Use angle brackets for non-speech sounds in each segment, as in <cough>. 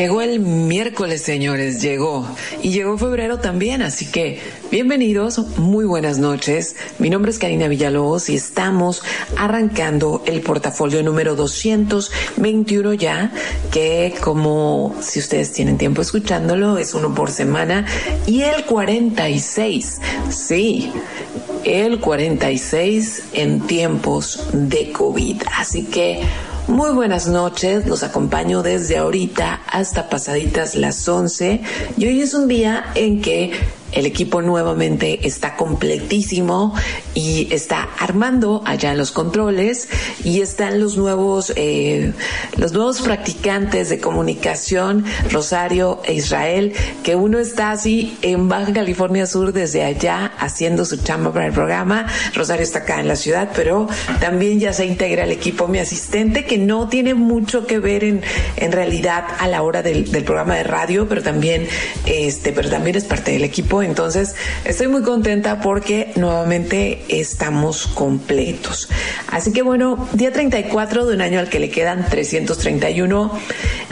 Llegó el miércoles, señores, llegó. Y llegó febrero también, así que bienvenidos, muy buenas noches. Mi nombre es Karina Villalobos y estamos arrancando el portafolio número 221 ya, que como si ustedes tienen tiempo escuchándolo, es uno por semana. Y el 46, sí, el 46 en tiempos de COVID. Así que muy buenas noches, los acompaño desde ahorita hasta pasaditas las 11 y hoy es un día en que el equipo nuevamente está completísimo y está armando allá en los controles y están los nuevos eh, los nuevos practicantes de comunicación Rosario e Israel que uno está así en Baja California Sur desde allá haciendo su chamba para el programa. Rosario está acá en la ciudad pero también ya se integra el equipo. Mi asistente que no tiene mucho que ver en, en realidad a la hora del, del programa de radio pero también este pero también es parte del equipo entonces, estoy muy contenta porque nuevamente estamos completos. Así que bueno, día 34 de un año al que le quedan 331.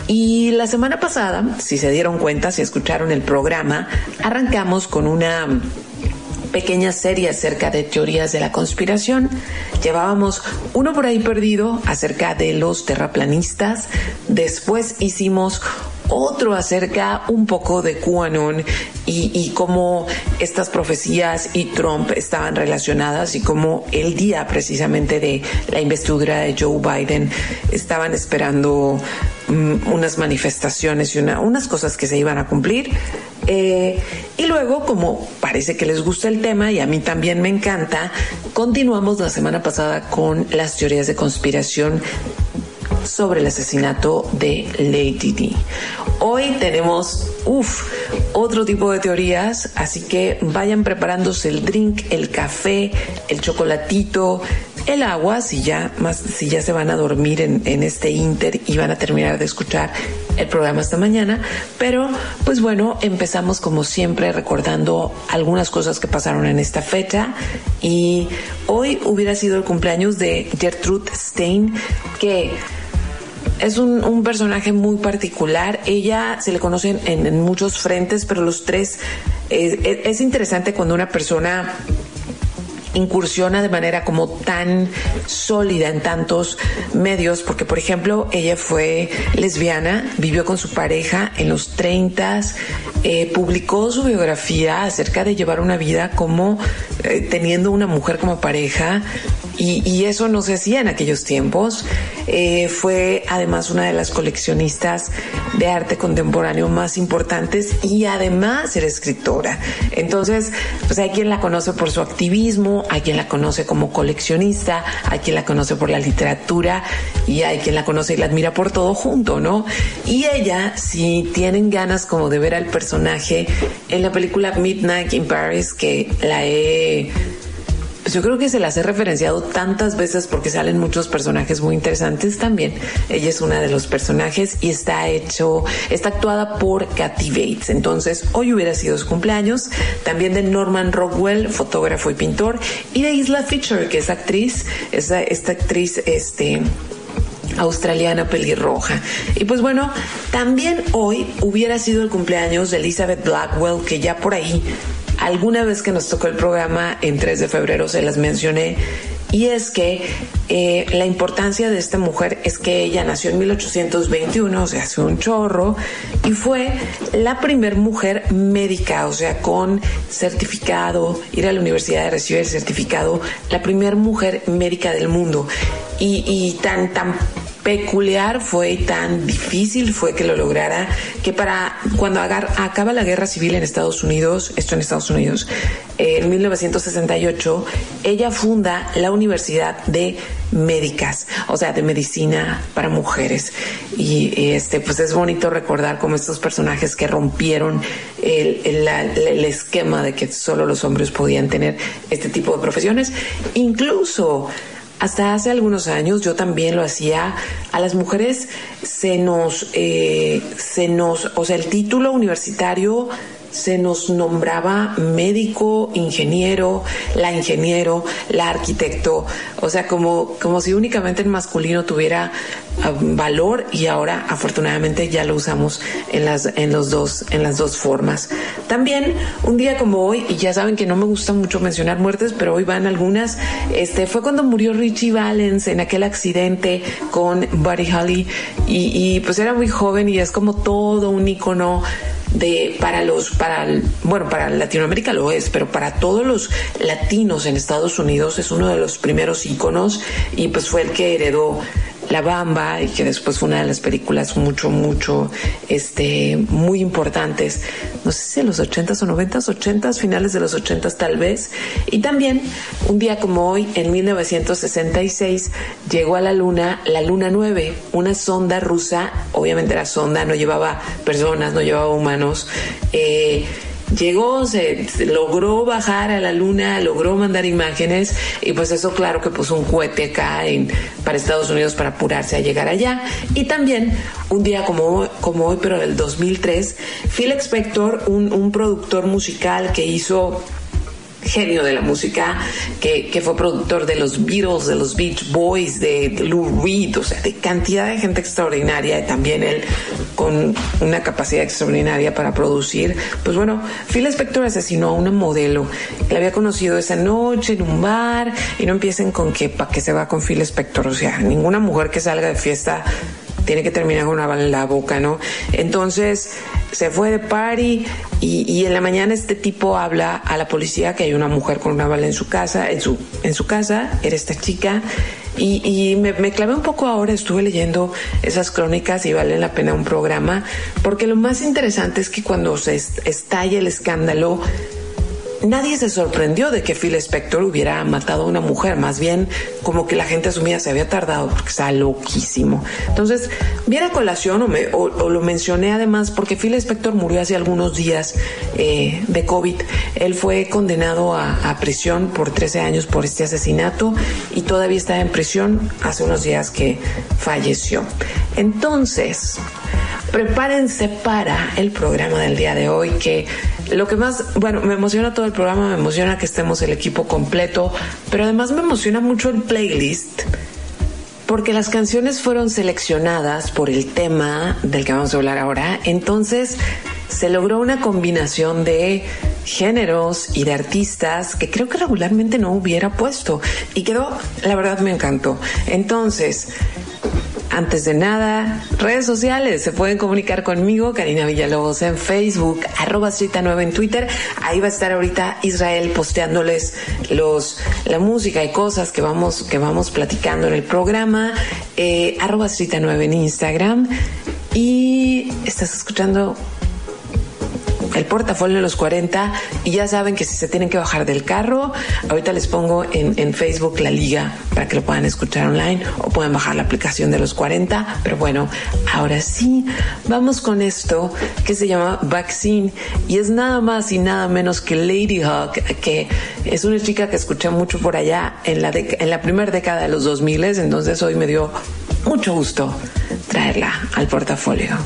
Y la semana pasada, si se dieron cuenta, si escucharon el programa, arrancamos con una pequeña serie acerca de teorías de la conspiración. Llevábamos uno por ahí perdido acerca de los terraplanistas. Después hicimos otro acerca un poco de QAnon y, cómo estas profecías y Trump estaban relacionadas y cómo el día precisamente de la investidura de Joe Biden estaban esperando mm, unas manifestaciones y unas cosas que se iban a cumplir. Eh, y luego, como parece que les gusta el tema y a mí también me encanta, continuamos la semana pasada con las teorías de conspiración sobre el asesinato de Lady D. Hoy tenemos, uff, otro tipo de teorías, así que vayan preparándose el drink, el café, el chocolatito, el agua, si ya, más, si ya se van a dormir en, en este inter y van a terminar de escuchar el programa esta mañana. Pero, pues bueno, empezamos como siempre recordando algunas cosas que pasaron en esta fecha. Y hoy hubiera sido el cumpleaños de Gertrude Stein, que es un, personaje muy particular. Ella se le conoce en, muchos frentes, pero los tres es interesante cuando una persona incursiona de manera como tan sólida en tantos medios, porque por ejemplo ella fue lesbiana, vivió con su pareja en los 30, eh, publicó su biografía acerca de llevar una vida como eh, teniendo una mujer como pareja, y, eso no se hacía en aquellos tiempos. Eh, fue además una de las coleccionistas de arte contemporáneo más importantes y además era escritora. Entonces, pues hay quien la conoce por su activismo, hay quien la conoce como coleccionista, hay quien la conoce por la literatura y hay quien la conoce y la admira por todo junto, ¿no? Y ella, si tienen ganas como de ver al personaje en la película Midnight in Paris, que la he yo creo que se las he referenciado tantas veces porque salen muchos personajes muy interesantes también. Ella es una de los personajes y está hecho, está actuada por Kathy Bates. Entonces, hoy hubiera sido su cumpleaños. También de Norman Rockwell, fotógrafo y pintor. Y de Isla Fisher, que es actriz, esta, esta actriz, este, australiana pelirroja. Y pues bueno, también hoy hubiera sido el cumpleaños de Elizabeth Blackwell, que ya por ahí alguna vez que nos tocó el programa en 3 de febrero se las mencioné y es que eh, la importancia de esta mujer es que ella nació en 1821, o sea, hace un chorro, y fue la primer mujer médica, o sea, con certificado, ir a la universidad de recibir el certificado, la primer mujer médica del mundo. Y, y tan, tan peculiar fue tan difícil fue que lo lograra que para cuando acaba la guerra civil en Estados Unidos, esto en Estados Unidos, en 1968, ella funda la Universidad de Médicas, o sea, de medicina para mujeres. Y este, pues es bonito recordar como estos personajes que rompieron el, el esquema de que solo los hombres podían tener este tipo de profesiones. Incluso hasta hace algunos años yo también lo hacía. A las mujeres se nos, eh, se nos, o sea, el título universitario se nos nombraba médico, ingeniero, la ingeniero, la arquitecto, o sea, como, como si únicamente el masculino tuviera valor y ahora afortunadamente ya lo usamos en las, en los dos, en las dos formas. También un día como hoy, y ya saben que no me gusta mucho mencionar muertes, pero hoy van algunas, este fue cuando murió Richie Valens en aquel accidente con Buddy Holly y, y pues era muy joven y es como todo un icono de para los para bueno para Latinoamérica lo es pero para todos los latinos en Estados Unidos es uno de los primeros íconos y pues fue el que heredó la Bamba y que después fue una de las películas mucho, mucho, este, muy importantes. No sé si en los 80s o 90s, 80s, finales de los 80s tal vez. Y también, un día como hoy, en 1966, llegó a la Luna la Luna 9, una sonda rusa. Obviamente la sonda no llevaba personas, no llevaba humanos. Eh, llegó, se, logró bajar a la luna, logró mandar imágenes y pues eso claro que puso un cohete acá en, para Estados Unidos para apurarse a llegar allá. Y también un día como, como hoy, pero del 2003, Phil Spector, un, un productor musical que hizo genio de la música, que, que, fue productor de los Beatles, de los Beach Boys, de, Lou Reed, o sea, de cantidad de gente extraordinaria y también él con una capacidad extraordinaria para producir. Pues bueno, Phil Spector asesinó a una modelo que había conocido esa noche en un bar y no empiecen con que para que se va con Phil Spector, o sea, ninguna mujer que salga de fiesta tiene que terminar con una bala en la boca, ¿no? Entonces se fue de party y, en la mañana este tipo habla a la policía que hay una mujer con una bala en su casa, en su, en su casa, era esta chica. Y, me, me, clavé un poco ahora, estuve leyendo esas crónicas y vale la pena un programa, porque lo más interesante es que cuando se estalla el escándalo, nadie se sorprendió de que Phil Spector hubiera matado a una mujer, más bien como que la gente asumía se había tardado porque está loquísimo. Entonces, viera colación o, me, o, lo mencioné además porque Phil Spector murió hace algunos días eh, de COVID. Él fue condenado a, a, prisión por 13 años por este asesinato y todavía está en prisión hace unos días que falleció. Entonces, prepárense para el programa del día de hoy que lo que más, bueno, me emociona todo el programa, me emociona que estemos el equipo completo, pero además me emociona mucho el playlist porque las canciones fueron seleccionadas por el tema del que vamos a hablar ahora, entonces se logró una combinación de géneros y de artistas que creo que regularmente no hubiera puesto. Y quedó, la verdad me encantó. Entonces, antes de nada, redes sociales, se pueden comunicar conmigo, Karina Villalobos en Facebook, arroba 9 en Twitter, ahí va a estar ahorita Israel posteándoles los, la música y cosas que vamos, que vamos platicando en el programa, eh, arroba 9 en Instagram. Y estás escuchando el portafolio de los 40 y ya saben que si se tienen que bajar del carro, ahorita les pongo en, en Facebook la liga para que lo puedan escuchar online o puedan bajar la aplicación de los 40. Pero bueno, ahora sí, vamos con esto que se llama Vaccine y es nada más y nada menos que Lady Hawk, que es una chica que escuché mucho por allá en la, en la primera década de los 2000, entonces hoy me dio mucho gusto traerla al portafolio.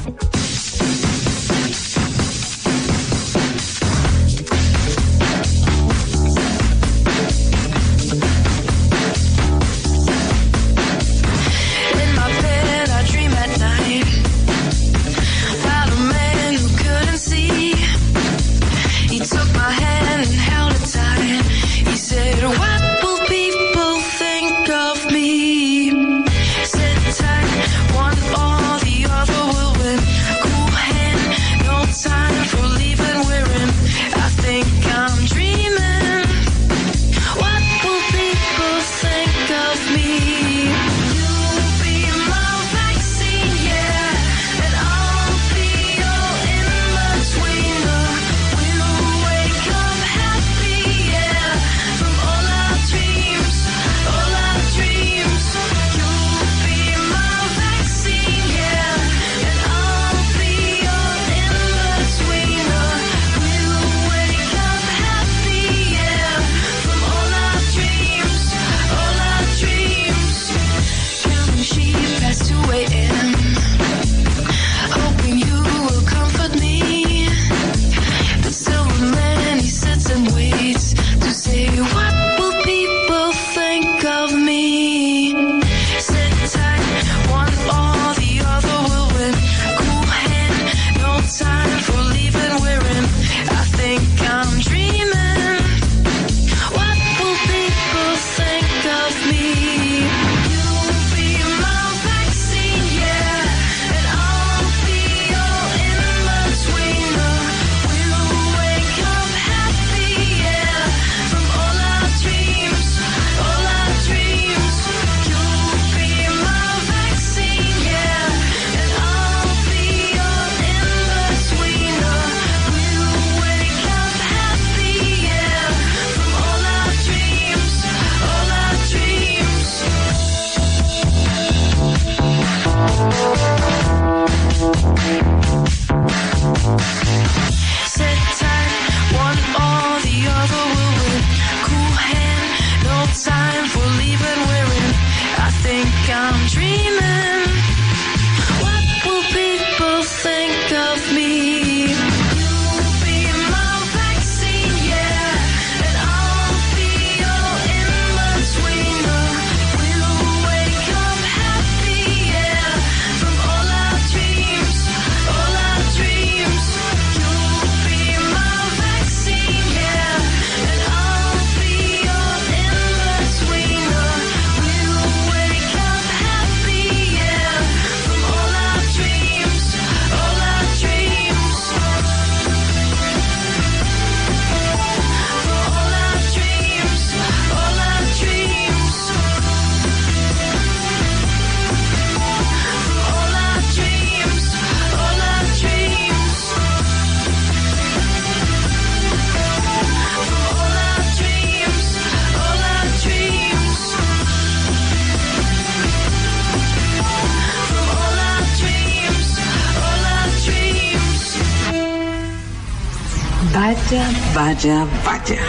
Vaya, vaya, vaya.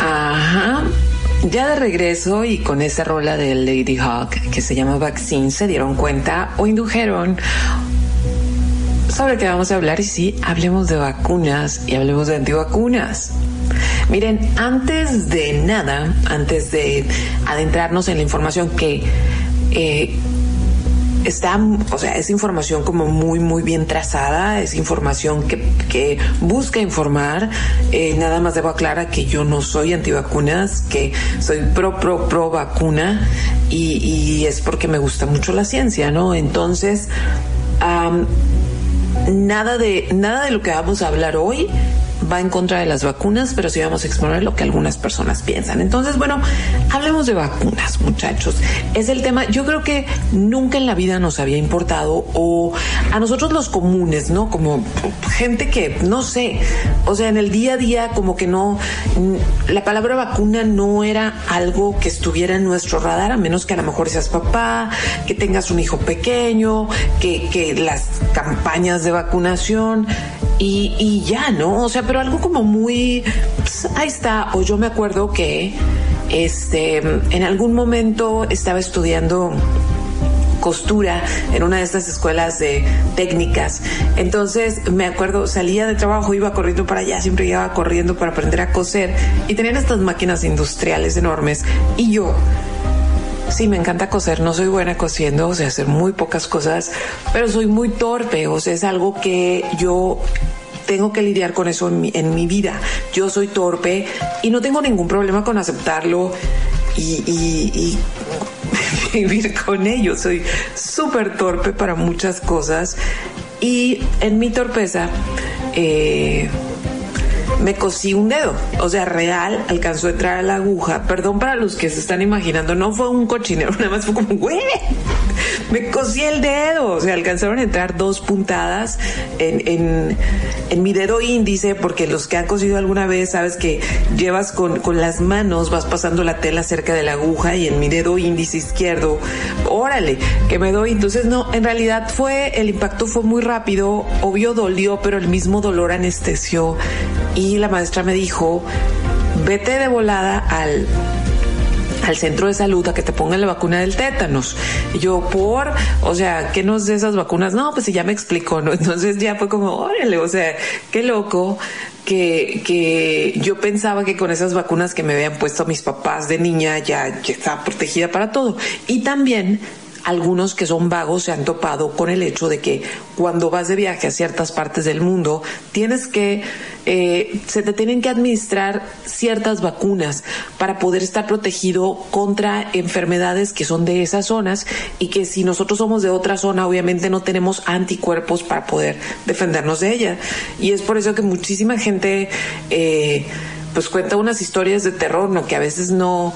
Ajá. Ya de regreso y con esa rola de Lady Hawk que se llama Vaccine, se dieron cuenta o indujeron sobre qué vamos a hablar y sí, hablemos de vacunas y hablemos de antivacunas. Miren, antes de nada, antes de adentrarnos en la información que eh, está, o sea, es información como muy, muy bien trazada, es información que, que busca informar. Eh, nada más debo aclarar que yo no soy antivacunas, que soy pro, pro, pro vacuna y, y es porque me gusta mucho la ciencia, ¿no? Entonces, nada de, nada de lo que vamos a hablar hoy va en contra de las vacunas, pero sí vamos a exponer lo que algunas personas piensan. Entonces, bueno, hablemos de vacunas, muchachos. Es el tema, yo creo que nunca en la vida nos había importado o a nosotros los comunes, ¿no? Como gente que, no sé, o sea, en el día a día como que no, la palabra vacuna no era algo que estuviera en nuestro radar, a menos que a lo mejor seas papá, que tengas un hijo pequeño, que, que las campañas de vacunación y, ya, ¿no? O sea, pero algo como muy, pues, ahí está, o yo me acuerdo que este, en algún momento estaba estudiando costura en una de estas escuelas de técnicas. Entonces me acuerdo, salía de trabajo, iba corriendo para allá, siempre iba corriendo para aprender a coser y tenían estas máquinas industriales enormes y yo Sí, me encanta coser, no soy buena cosiendo, o sea, hacer muy pocas cosas, pero soy muy torpe, o sea, es algo que yo tengo que lidiar con eso en mi, en mi vida. Yo soy torpe y no tengo ningún problema con aceptarlo y, y, <laughs> vivir con ello. Soy súper torpe para muchas cosas y en mi torpeza eh, me cosí un dedo. O sea, real, alcanzó a entrar a la aguja. Perdón para los que se están imaginando, no fue un cochinero, <laughs> nada más fue como, güey, me cosí el dedo. O sea, alcanzaron a entrar dos puntadas en, en, mi dedo índice, porque los que han cosido alguna vez, sabes que llevas con, con las manos, vas pasando la tela cerca de la aguja y en mi dedo índice izquierdo, órale, que me doy. Entonces, no, en realidad fue, el impacto fue muy rápido, obvio dolió, pero el mismo dolor anestesió y la maestra me dijo, vete de volada al al centro de salud a que te pongan la vacuna del tétanos. Y yo, por, o sea, ¿qué nos de esas vacunas? No, pues ya me explicó, ¿no? <laughs> Entonces ya fue como, órale, o sea, qué loco que, que yo pensaba que con esas vacunas que me habían puesto mis papás de niña ya estaba protegida para todo. Y también algunos que son vagos se han topado con el hecho de que cuando vas de viaje a ciertas partes del mundo, tienes que, eh, se te tienen que administrar ciertas vacunas para poder estar protegido contra enfermedades que son de esas zonas y que si nosotros somos de otra zona, obviamente no tenemos anticuerpos para poder defendernos de ella. Y es por eso que muchísima gente, eh, pues cuenta unas historias de terror, ¿no? Que a veces no,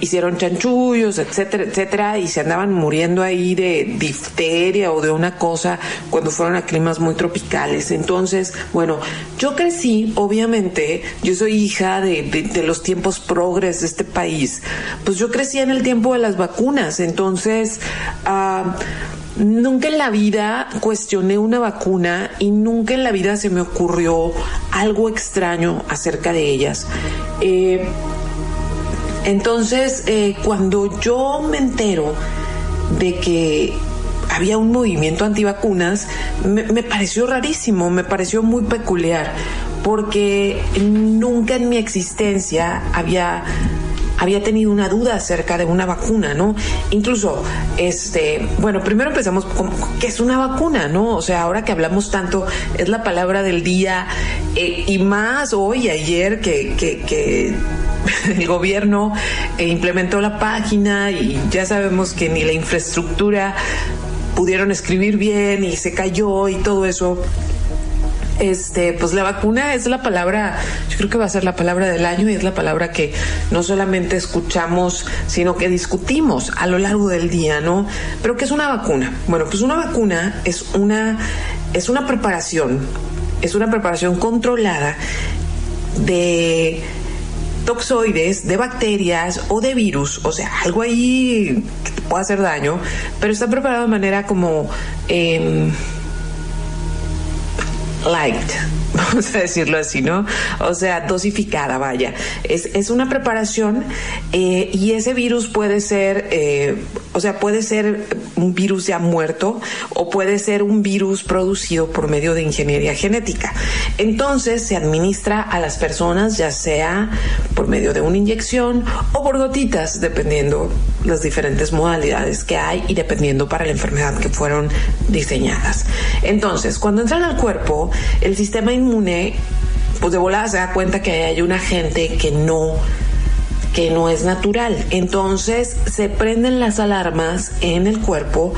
hicieron chanchullos, etcétera, etcétera, y se andaban muriendo ahí de difteria o de una cosa cuando fueron a climas muy tropicales. Entonces, bueno, yo crecí, obviamente, yo soy hija de, los tiempos progres de este país, pues yo crecí en el tiempo de las vacunas, entonces, uh, nunca en la vida cuestioné una vacuna y nunca en la vida se me ocurrió algo extraño acerca de ellas. Eh, entonces, eh, cuando yo me entero de que había un movimiento antivacunas, me, me pareció rarísimo, me pareció muy peculiar, porque nunca en mi existencia había había tenido una duda acerca de una vacuna, ¿no? Incluso, este, bueno, primero empezamos con qué es una vacuna, ¿no? O sea, ahora que hablamos tanto, es la palabra del día, eh, y más hoy, ayer, que, que, que <laughs> el gobierno eh, implementó la página y ya sabemos que ni la infraestructura pudieron escribir bien y se cayó y todo eso este, pues la vacuna es la palabra, yo creo que va a ser la palabra del año y es la palabra que no solamente escuchamos, sino que discutimos a lo largo del día, ¿no? Pero ¿qué es una vacuna? Bueno, pues una vacuna es una, es una preparación, es una preparación controlada de toxoides, de bacterias o de virus, o sea, algo ahí que te puede hacer daño, pero está preparado de manera como... Eh, liked. Vamos a decirlo así, ¿no? O sea, dosificada, vaya. Es, es una preparación eh, y ese virus puede ser, eh, o sea, puede ser un virus ya muerto o puede ser un virus producido por medio de ingeniería genética. Entonces se administra a las personas ya sea por medio de una inyección o por gotitas, dependiendo las diferentes modalidades que hay y dependiendo para la enfermedad que fueron diseñadas. Entonces, cuando entran al cuerpo, el sistema inmune, pues de volada se da cuenta que hay una gente que no que no es natural. Entonces se prenden las alarmas en el cuerpo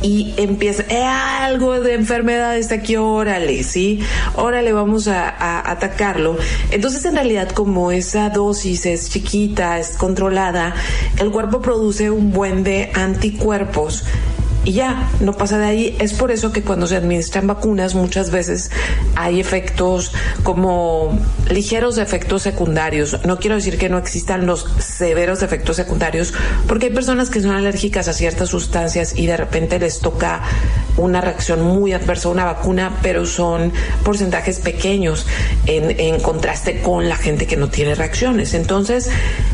y empieza eh, algo de enfermedad está aquí, órale, sí, órale, vamos a, a, atacarlo. Entonces, en realidad, como esa dosis es chiquita, es controlada, el cuerpo produce un buen de anticuerpos y ya, no pasa de ahí. Es por eso que cuando se administran vacunas muchas veces hay efectos como ligeros efectos secundarios. No quiero decir que no existan los severos efectos secundarios, porque hay personas que son alérgicas a ciertas sustancias y de repente les toca una reacción muy adversa a una vacuna, pero son porcentajes pequeños en, en contraste con la gente que no tiene reacciones. Entonces,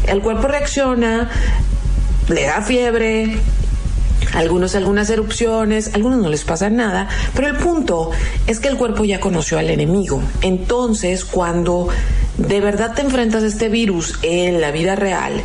el cuerpo reacciona, le da fiebre, algunos algunas erupciones, algunos no les pasa nada, pero el punto es que el cuerpo ya conoció al enemigo. Entonces, cuando de verdad te enfrentas a este virus en la vida real,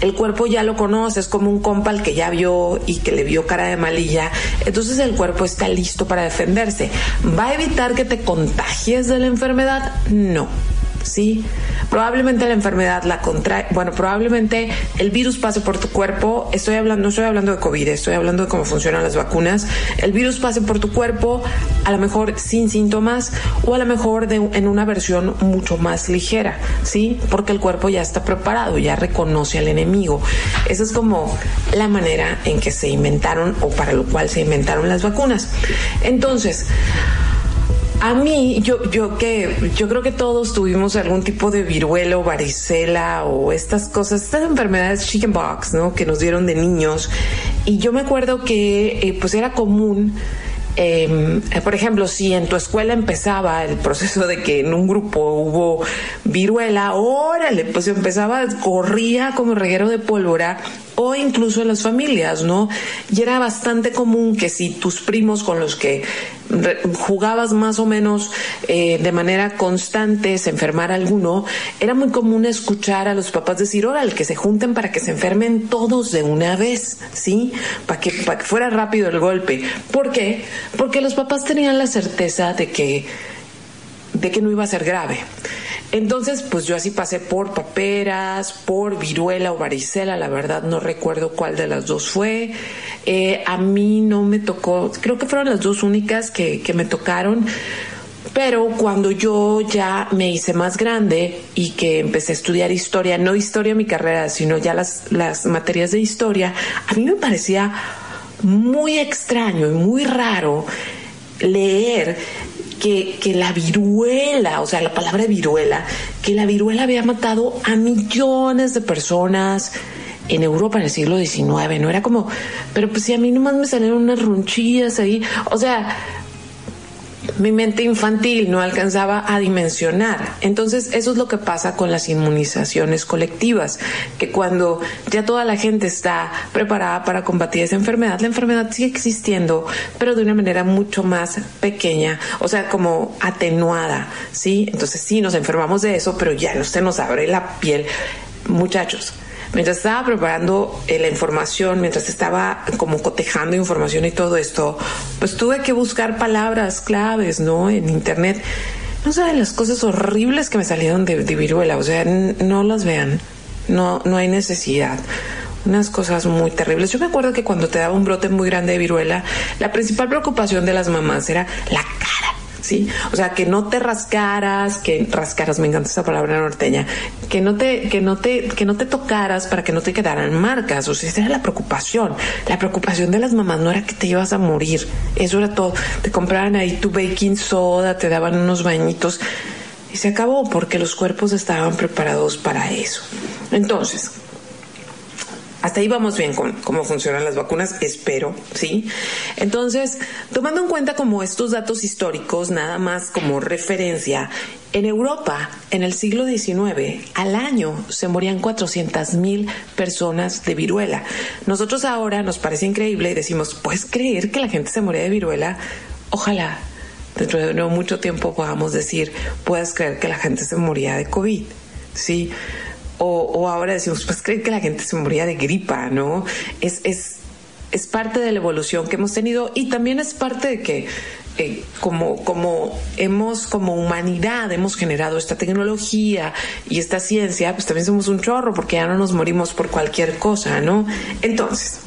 el cuerpo ya lo conoce, es como un compa al que ya vio y que le vio cara de malilla, entonces el cuerpo está listo para defenderse. ¿Va a evitar que te contagies de la enfermedad? No ¿sí? Probablemente la enfermedad la contrae, bueno, probablemente el virus pase por tu cuerpo, estoy hablando, no estoy hablando de COVID, estoy hablando de cómo funcionan las vacunas, el virus pase por tu cuerpo, a lo mejor sin síntomas o a lo mejor de, en una versión mucho más ligera, ¿sí? Porque el cuerpo ya está preparado, ya reconoce al enemigo. Esa es como la manera en que se inventaron o para lo cual se inventaron las vacunas. Entonces, a mí, yo, yo que, yo creo que todos tuvimos algún tipo de viruela varicela o estas cosas, estas enfermedades chickenpox, ¿no? Que nos dieron de niños. Y yo me acuerdo que, eh, pues era común eh, por ejemplo, si en tu escuela empezaba el proceso de que en un grupo hubo viruela, órale, pues empezaba, corría como reguero de pólvora o incluso en las familias, ¿no? Y era bastante común que si tus primos con los que jugabas más o menos eh, de manera constante se enfermara alguno, era muy común escuchar a los papás decir, órale, que se junten para que se enfermen todos de una vez, ¿sí? Para que, que fuera rápido el golpe. ¿Por qué? Porque los papás tenían la certeza de que, de que no iba a ser grave. Entonces, pues yo así pasé por paperas, por viruela o varicela, la verdad no recuerdo cuál de las dos fue. Eh, a mí no me tocó, creo que fueron las dos únicas que, que me tocaron. Pero cuando yo ya me hice más grande y que empecé a estudiar historia, no historia mi carrera, sino ya las, las materias de historia, a mí me parecía muy extraño y muy raro leer que, que, la viruela, o sea, la palabra viruela, que la viruela había matado a millones de personas en Europa en el siglo XIX, no era como, pero pues si a mí nomás me salieron unas ronchillas ahí, o sea, mi mente infantil no alcanzaba a dimensionar. Entonces, eso es lo que pasa con las inmunizaciones colectivas, que cuando ya toda la gente está preparada para combatir esa enfermedad, la enfermedad sigue existiendo, pero de una manera mucho más pequeña, o sea, como atenuada, ¿sí? Entonces, sí, nos enfermamos de eso, pero ya no se nos abre la piel. Muchachos, mientras estaba preparando eh, la información, mientras estaba como cotejando información y todo esto, pues tuve que buscar palabras claves, ¿no? En internet. No saben las cosas horribles que me salieron de, viruela, o sea, no las vean, no, no hay necesidad unas cosas muy terribles. Yo me acuerdo que cuando te daba un brote muy grande de viruela, la principal preocupación de las mamás era la cara ¿sí? O sea, que no te rascaras, que rascaras, me encanta esa palabra norteña, que no te, que no te, que no te tocaras para que no te quedaran marcas. O sea, esa era la preocupación. La preocupación de las mamás no era que te ibas a morir. Eso era todo. Te compraban ahí tu baking soda, te daban unos bañitos y se acabó porque los cuerpos estaban preparados para eso. Entonces, hasta ahí vamos bien con cómo funcionan las vacunas, espero, ¿sí? Entonces, tomando en cuenta como estos datos históricos, nada más como referencia, en Europa, en el siglo XIX, al año se morían 400 mil personas de viruela. Nosotros ahora nos parece increíble y decimos, ¿puedes creer que la gente se moría de viruela? Ojalá dentro de no mucho tiempo podamos decir, puedes creer que la gente se moría de COVID, ¿sí? O, ahora decimos, pues creen que la gente se moría de gripa, ¿no? Es, es, es parte de la evolución que hemos tenido y también es parte de que eh, como, como hemos, como humanidad, hemos generado esta tecnología y esta ciencia, pues también somos un chorro porque ya no nos morimos por cualquier cosa, ¿no? Entonces,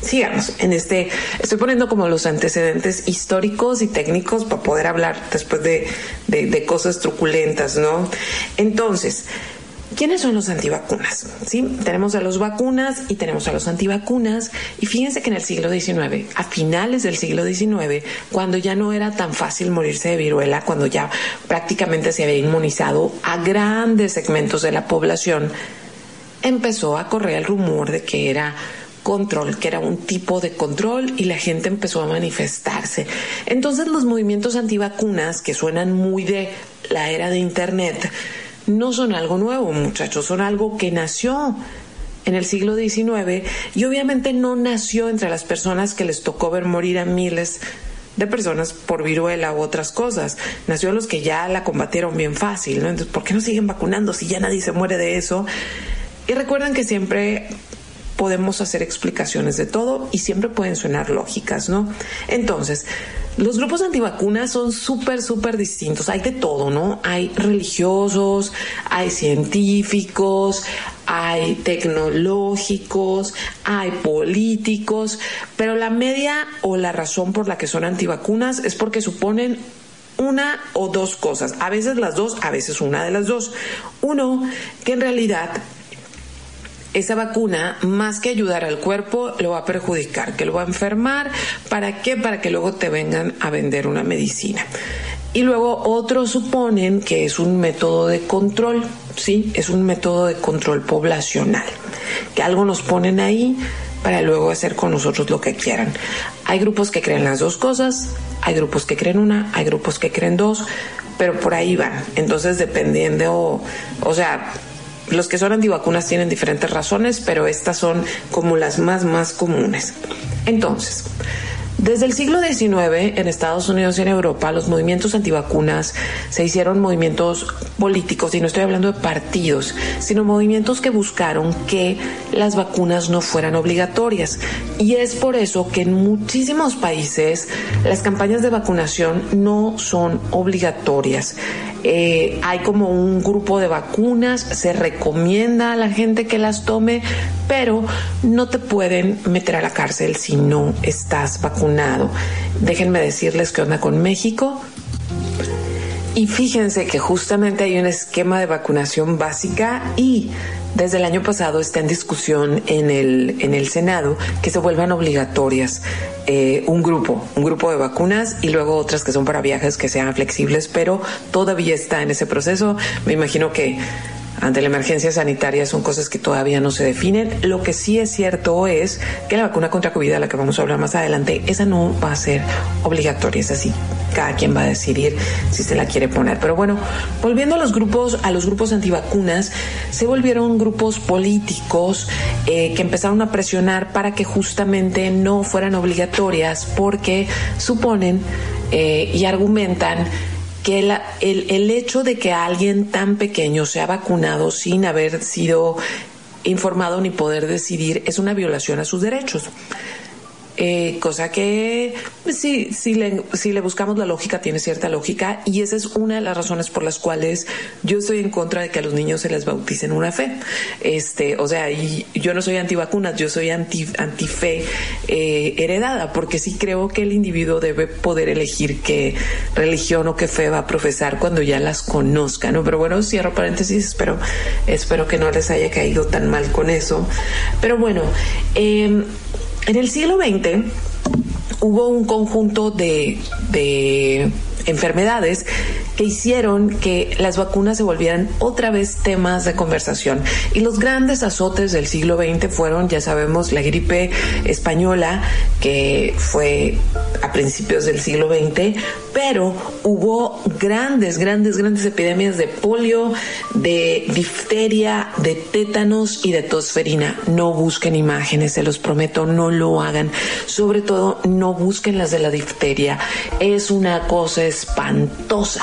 sigamos en este, estoy poniendo como los antecedentes históricos y técnicos para poder hablar después de, de, de cosas truculentas, ¿no? Entonces, ¿Quiénes son los antivacunas? ¿Sí? Tenemos a los vacunas y tenemos a los antivacunas. Y fíjense que en el siglo XIX, a finales del siglo XIX, cuando ya no era tan fácil morirse de viruela, cuando ya prácticamente se había inmunizado a grandes segmentos de la población, empezó a correr el rumor de que era control, que era un tipo de control y la gente empezó a manifestarse. Entonces los movimientos antivacunas, que suenan muy de la era de Internet, no son algo nuevo, muchachos, son algo que nació en el siglo XIX y obviamente no nació entre las personas que les tocó ver morir a miles de personas por viruela u otras cosas. Nació a los que ya la combatieron bien fácil, ¿no? Entonces, ¿por qué no siguen vacunando si ya nadie se muere de eso? Y recuerden que siempre podemos hacer explicaciones de todo y siempre pueden sonar lógicas, ¿no? Entonces, los grupos antivacunas son súper, súper distintos. Hay de todo, ¿no? Hay religiosos, hay científicos, hay tecnológicos, hay políticos, pero la media o la razón por la que son antivacunas es porque suponen una o dos cosas, a veces las dos, a veces una de las dos. Uno, que en realidad esa vacuna, más que ayudar al cuerpo, lo va a perjudicar, que lo va a enfermar. ¿Para qué? Para que luego te vengan a vender una medicina. Y luego otros suponen que es un método de control, ¿sí? Es un método de control poblacional, que algo nos ponen ahí para luego hacer con nosotros lo que quieran. Hay grupos que creen las dos cosas, hay grupos que creen una, hay grupos que creen dos, pero por ahí van. Entonces, dependiendo, o sea, los que son antivacunas tienen diferentes razones, pero estas son como las más, más comunes. Entonces, desde el siglo XIX en Estados Unidos y en Europa los movimientos antivacunas se hicieron movimientos políticos y no estoy hablando de partidos, sino movimientos que buscaron que las vacunas no fueran obligatorias. Y es por eso que en muchísimos países las campañas de vacunación no son obligatorias. Eh, hay como un grupo de vacunas, se recomienda a la gente que las tome, pero no te pueden meter a la cárcel si no estás vacunado. Déjenme decirles qué onda con México. Y fíjense que justamente hay un esquema de vacunación básica y desde el año pasado está en discusión en el, en el Senado que se vuelvan obligatorias eh, un grupo, un grupo de vacunas y luego otras que son para viajes que sean flexibles, pero todavía está en ese proceso. Me imagino que ante la emergencia sanitaria son cosas que todavía no se definen. Lo que sí es cierto es que la vacuna contra COVID, a la que vamos a hablar más adelante, esa no va a ser obligatoria, es así. Cada quien va a decidir si se la quiere poner. Pero bueno, volviendo a los grupos, a los grupos antivacunas, se volvieron grupos políticos eh, que empezaron a presionar para que justamente no fueran obligatorias, porque suponen eh, y argumentan que el, el, hecho de que alguien tan pequeño sea vacunado sin haber sido informado ni poder decidir es una violación a sus derechos. Eh, cosa que pues, sí, si le, si le buscamos la lógica, tiene cierta lógica y esa es una de las razones por las cuales yo estoy en contra de que a los niños se les bauticen una fe. Este, o sea, y yo no soy antivacunas, yo soy anti, antife eh, heredada, porque sí creo que el individuo debe poder elegir qué religión o qué fe va a profesar cuando ya las conozca, ¿no? Pero bueno, cierro paréntesis, espero, espero que no les haya caído tan mal con eso. Pero bueno, eh, en el siglo XX hubo un conjunto de, de enfermedades que hicieron que las vacunas se volvieran otra vez temas de conversación. Y los grandes azotes del siglo XX fueron, ya sabemos, la gripe española, que fue a principios del siglo XX, pero hubo grandes, grandes, grandes epidemias de polio, de difteria, de tétanos y de tosferina. No busquen imágenes, se los prometo, no lo hagan. Sobre todo, no busquen las de la difteria. Es una cosa espantosa.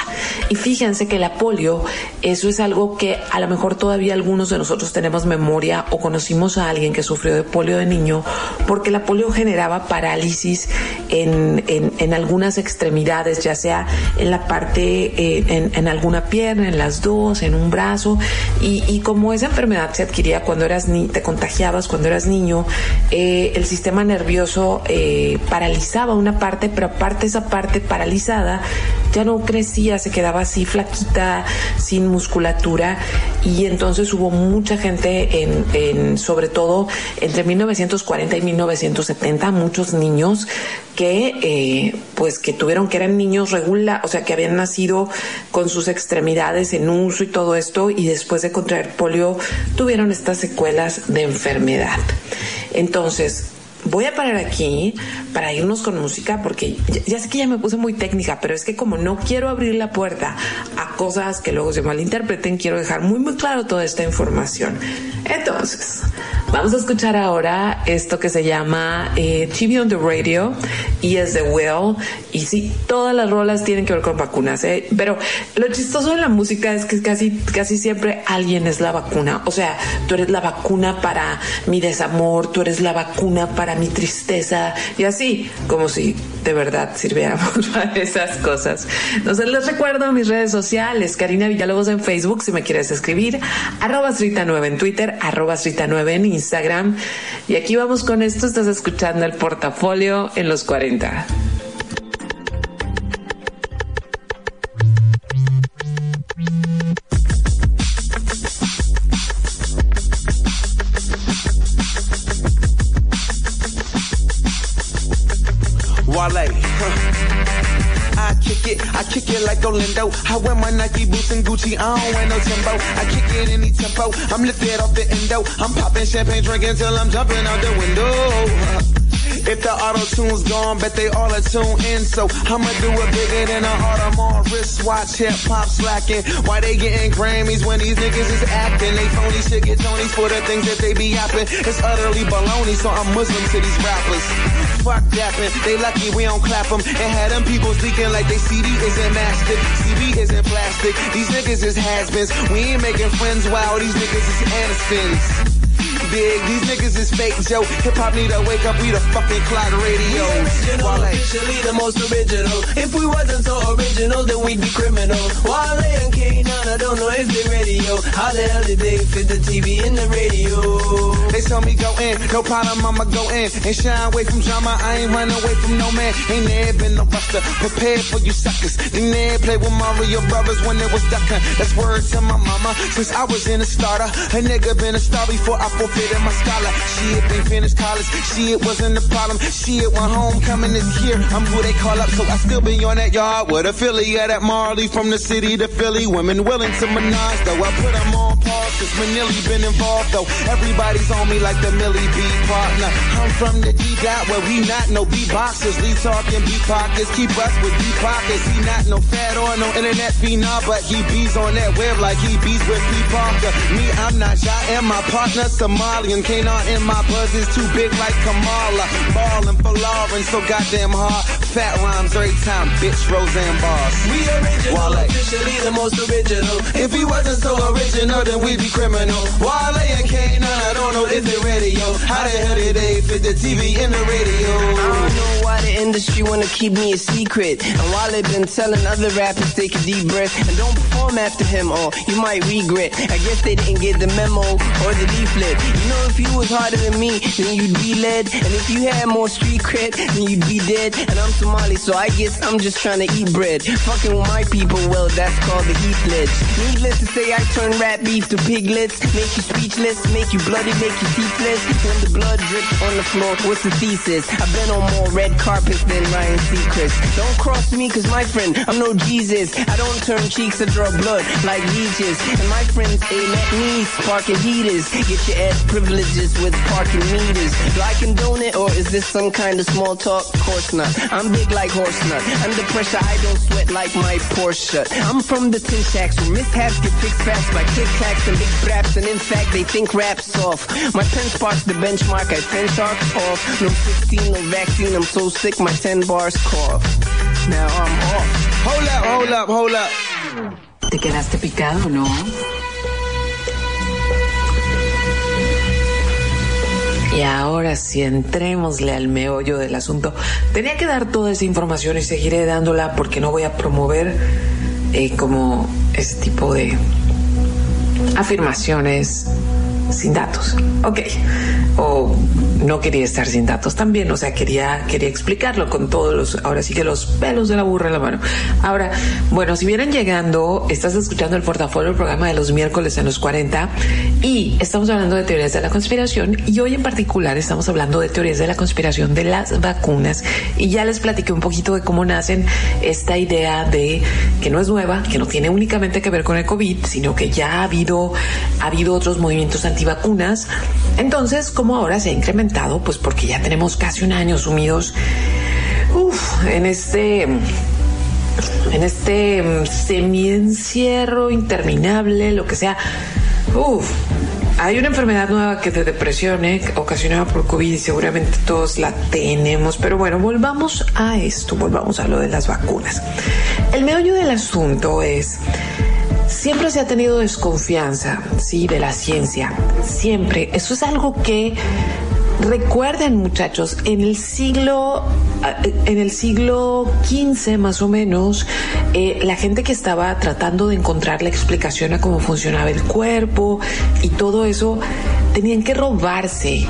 Y fíjense que la polio, eso es algo que a lo mejor todavía algunos de nosotros tenemos memoria o conocimos a alguien que sufrió de polio de niño, porque la polio generaba parálisis en, en, algunas extremidades, ya sea en la parte, eh, en, alguna pierna, en las dos, en un brazo. Y, como esa enfermedad se adquiría cuando eras ni te contagiabas cuando eras niño, eh, el sistema nervioso eh, paralizaba una parte, pero aparte esa parte paralizada ya no crecía, se quedaba así flaquita, sin musculatura y entonces hubo mucha gente en, sobre todo entre 1940 y 1970, muchos niños que eh, pues que tuvieron que eran niños regular, o sea que habían nacido con sus extremidades en uso y todo esto y después de contraer polio tuvieron estas secuelas de enfermedad. Entonces, voy a parar aquí para irnos con música porque ya, sé que ya me puse muy técnica, pero es que como no quiero abrir la puerta a cosas que luego se malinterpreten, quiero dejar muy muy claro toda esta información. Entonces, vamos a escuchar ahora esto que se llama eh, TV on the Radio y es de Will. Y sí, todas las rolas tienen que ver con vacunas, ¿eh? pero lo chistoso de la música es que casi, casi siempre alguien es la vacuna. O sea, tú eres la vacuna para mi desamor, tú eres la vacuna para mi tristeza y así, como si de verdad sirviéramos <laughs> para esas cosas. Entonces les recuerdo mis redes sociales, Karina Villalobos en Facebook, si me quieres escribir, arroba 9 en Twitter, arroba 9 en Instagram. Y aquí vamos con esto, estás escuchando el portafolio en los 40. Lindo. I wear my Nike boots and Gucci, I don't wear no Timbo. I kick it any tempo, I'm lifted off the endo. I'm popping champagne, drinking till I'm jumping out the window. If the auto tune's gone, bet they all are tuned in. So I'ma do it bigger than an Audemars wristwatch. Hip hop slacking. Why they getting Grammys when these niggas is acting? They phony shit get Tonys for the things that they be yapping. It's utterly baloney, so I'm Muslim to these rappers. Fuck dapping, they lucky we don't clap them. And had them people leaking like they CD isn't mastered. CB isn't plastic. These niggas is has-beens. We ain't making friends, wow, these niggas is Aniston's big. These niggas is fake, Joe. Hip hop need to wake up. We the fucking cloud radio. We officially the most original. If we wasn't so original, then we'd be criminals. Wale and K9, I don't know if they radio. How the hell did they fit the TV in the radio? They tell me go in, no problem, I'ma go in and shine away from drama. I ain't run away from no man. Ain't never been no buster. Prepare for you suckers. They never play with Mario brothers when they was ducking. That's word to my mama. Since I was in a starter, a nigga been a star before I fulfilled fit in my scholar. Shit, been finished college. Shit wasn't the problem. Shit, when homecoming is here, I'm who they call up, so I still be on that yard with a Philly at that Marley from the city to Philly. Women willing to menage, though I put them on since Manili been involved though. Everybody's on me like the Millie B partner. I'm from the D dot where we not no B boxers. We talking B pockets, keep us with B pockets. He not no fat or no internet phenom, but he bees on that web like he bees with P Parker. Me, I'm not shy, and my partner Somalian. Can't in my buzz is too big like Kamala. Ballin' for Lauren, so goddamn hard. Fat rhymes every time, bitch. Roseanne bars. We original, Wale. officially the most original. If he wasn't so original, then we'd be criminal. Wale and Kane, I don't know if they're radio. How the hell did they fit the TV in the radio? I don't know why the industry wanna keep me a secret. And while they've been telling other rappers take a deep breath and don't perform after him, or you might regret. I guess they didn't get the memo or the leaflet. You know, if you was harder than me, then you'd be led. And if you had more street cred, then you'd be dead. And I'm Somali, so I guess I'm just trying to eat bread. Fucking with my people, well, that's called the heat ledge. Needless to say, I turn rap beef to piglets. Make you speechless, make you bloody, make you teethless. When the blood drips on the floor, what's the thesis? I've been on more red carpets than Ryan Seacrest. Don't cross me, cause my friend, I'm no Jesus. I don't turn cheeks or draw blood like leeches. And my friends aim at me, sparking heaters. Get your ass privileges with parking meters. Do I condone it, or is this some kind of small talk? Course not. I'm big like horse nut. Under pressure, I don't sweat like my Porsche. I'm from the tin shacks where mishaps get fixed fast by Tic Tacs and big braps, and in fact, they think rap's off. My pen sparks the benchmark, I pen sharks off. No 16, no vaccine, I'm so sick, my 10 bars cough. Now I'm off. Hold up, hold up, hold up. ¿Te quedaste picado, no? Y ahora sí, entrémosle al meollo del asunto. Tenía que dar toda esa información y seguiré dándola porque no voy a promover eh, como ese tipo de afirmaciones sin datos. Ok. O no quería estar sin datos también, o sea, quería, quería explicarlo con todos los, ahora sí que los pelos de la burra en la mano. Ahora, bueno, si vienen llegando, estás escuchando el portafolio, el programa de los miércoles en los 40, y estamos hablando de teorías de la conspiración, y hoy en particular estamos hablando de teorías de la conspiración de las vacunas, y ya les platiqué un poquito de cómo nacen esta idea de que no es nueva, que no tiene únicamente que ver con el COVID, sino que ya ha habido, ha habido otros movimientos antivacunas. Entonces, ¿cómo ahora se ha incrementado pues porque ya tenemos casi un año sumidos en este en este mm, semi-encierro interminable, lo que sea. hay una enfermedad nueva que de depresión, ¿eh? ocasionada por COVID, y seguramente todos la tenemos. Pero bueno, volvamos a esto, volvamos a lo de las vacunas. El meollo del asunto es siempre se ha tenido desconfianza, sí, de la ciencia. Siempre. Eso es algo que Recuerden, muchachos, en el siglo en el siglo XV más o menos, eh, la gente que estaba tratando de encontrar la explicación a cómo funcionaba el cuerpo y todo eso, tenían que robarse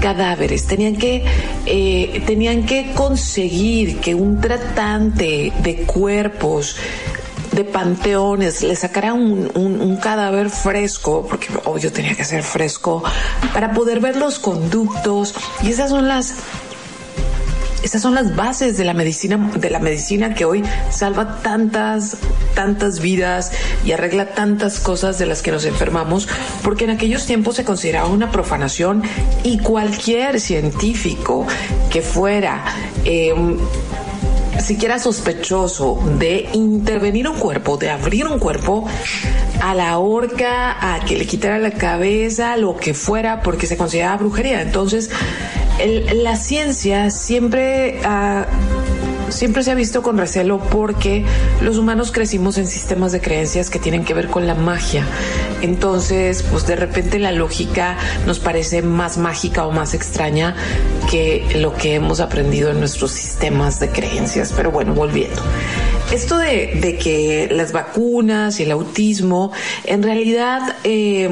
cadáveres, tenían que, eh, tenían que conseguir que un tratante de cuerpos de panteones, le sacara un, cadáver fresco, porque obvio tenía que ser fresco, para poder ver los conductos. Y esas son las esas son las bases de la medicina, de la medicina que hoy salva tantas, tantas vidas y arregla tantas cosas de las que nos enfermamos, porque en aquellos tiempos se consideraba una profanación y cualquier científico que fuera eh, siquiera sospechoso de intervenir un cuerpo, de abrir un cuerpo a la horca, a que le quitara la cabeza, lo que fuera, porque se consideraba brujería. Entonces, la ciencia siempre ha siempre se ha visto con recelo porque los humanos crecimos en sistemas de creencias que tienen que ver con la magia. Entonces, pues de repente la lógica nos parece más mágica o más extraña que lo que hemos aprendido en nuestros sistemas de creencias. Pero bueno, volviendo. Esto de, que las vacunas y el autismo, en realidad... Eh,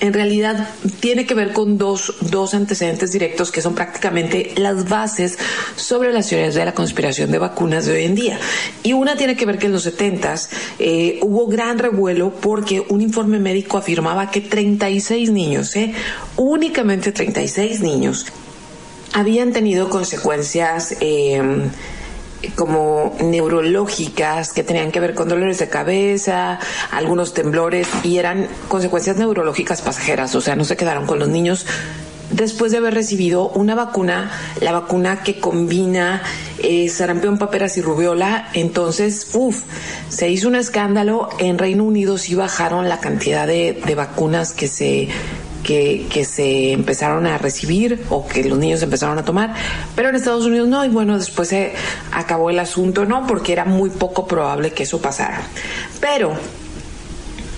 en realidad tiene que ver con dos, dos antecedentes directos que son prácticamente las bases sobre las teorías de la conspiración de vacunas de hoy en día. Y una tiene que ver que en los 70 eh, hubo gran revuelo porque un informe médico afirmaba que 36 niños, eh, únicamente 36 niños, habían tenido consecuencias. Eh, como neurológicas que tenían que ver con dolores de cabeza, algunos temblores y eran consecuencias neurológicas pasajeras, o sea, no se quedaron con los niños después de haber recibido una vacuna, la vacuna que combina eh, sarampión, paperas y rubiola. Entonces, uff, se hizo un escándalo. En Reino Unido sí bajaron la cantidad de, de vacunas que se que, que, se empezaron a recibir o que los niños empezaron a tomar, pero en Estados Unidos no, y bueno, después se acabó el asunto, ¿no? Porque era muy poco probable que eso pasara. Pero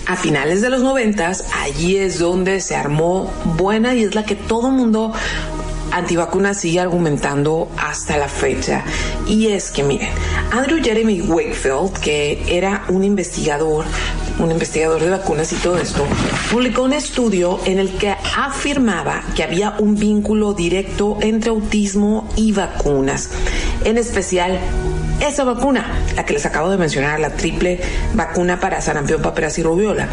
a finales de los noventas, allí es donde se armó buena y es la que todo mundo antivacunas sigue argumentando hasta la fecha. Y es que, miren, Andrew Jeremy Wakefield, que era un investigador, un investigador de vacunas y todo esto, publicó un estudio en el que afirmaba que había un vínculo directo entre autismo y vacunas, en especial esa vacuna, la que les acabo de mencionar, la triple vacuna para sarampión, paperas y rubiola.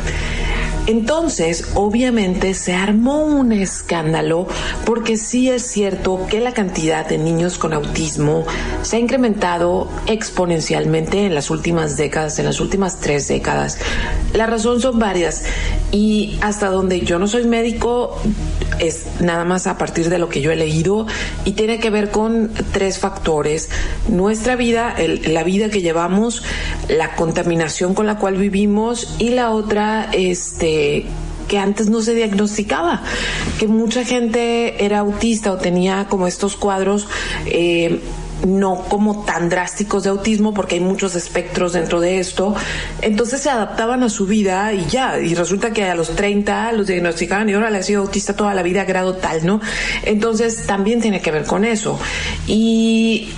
Entonces, obviamente se armó un escándalo porque sí es cierto que la cantidad de niños con autismo se ha incrementado exponencialmente en las últimas décadas, en las últimas tres décadas. La razón son varias y hasta donde yo no soy médico es nada más a partir de lo que yo he leído y tiene que ver con tres factores. Nuestra vida, la vida que llevamos, la contaminación con la cual vivimos y la otra, este, que antes no se diagnosticaba, que mucha gente era autista o tenía como estos cuadros eh, no como tan drásticos de autismo porque hay muchos espectros dentro de esto, entonces se adaptaban a su vida y ya, y resulta que a los 30 los diagnosticaban y ahora le ha sido autista toda la vida a grado tal, ¿no? Entonces también tiene que ver con eso. Y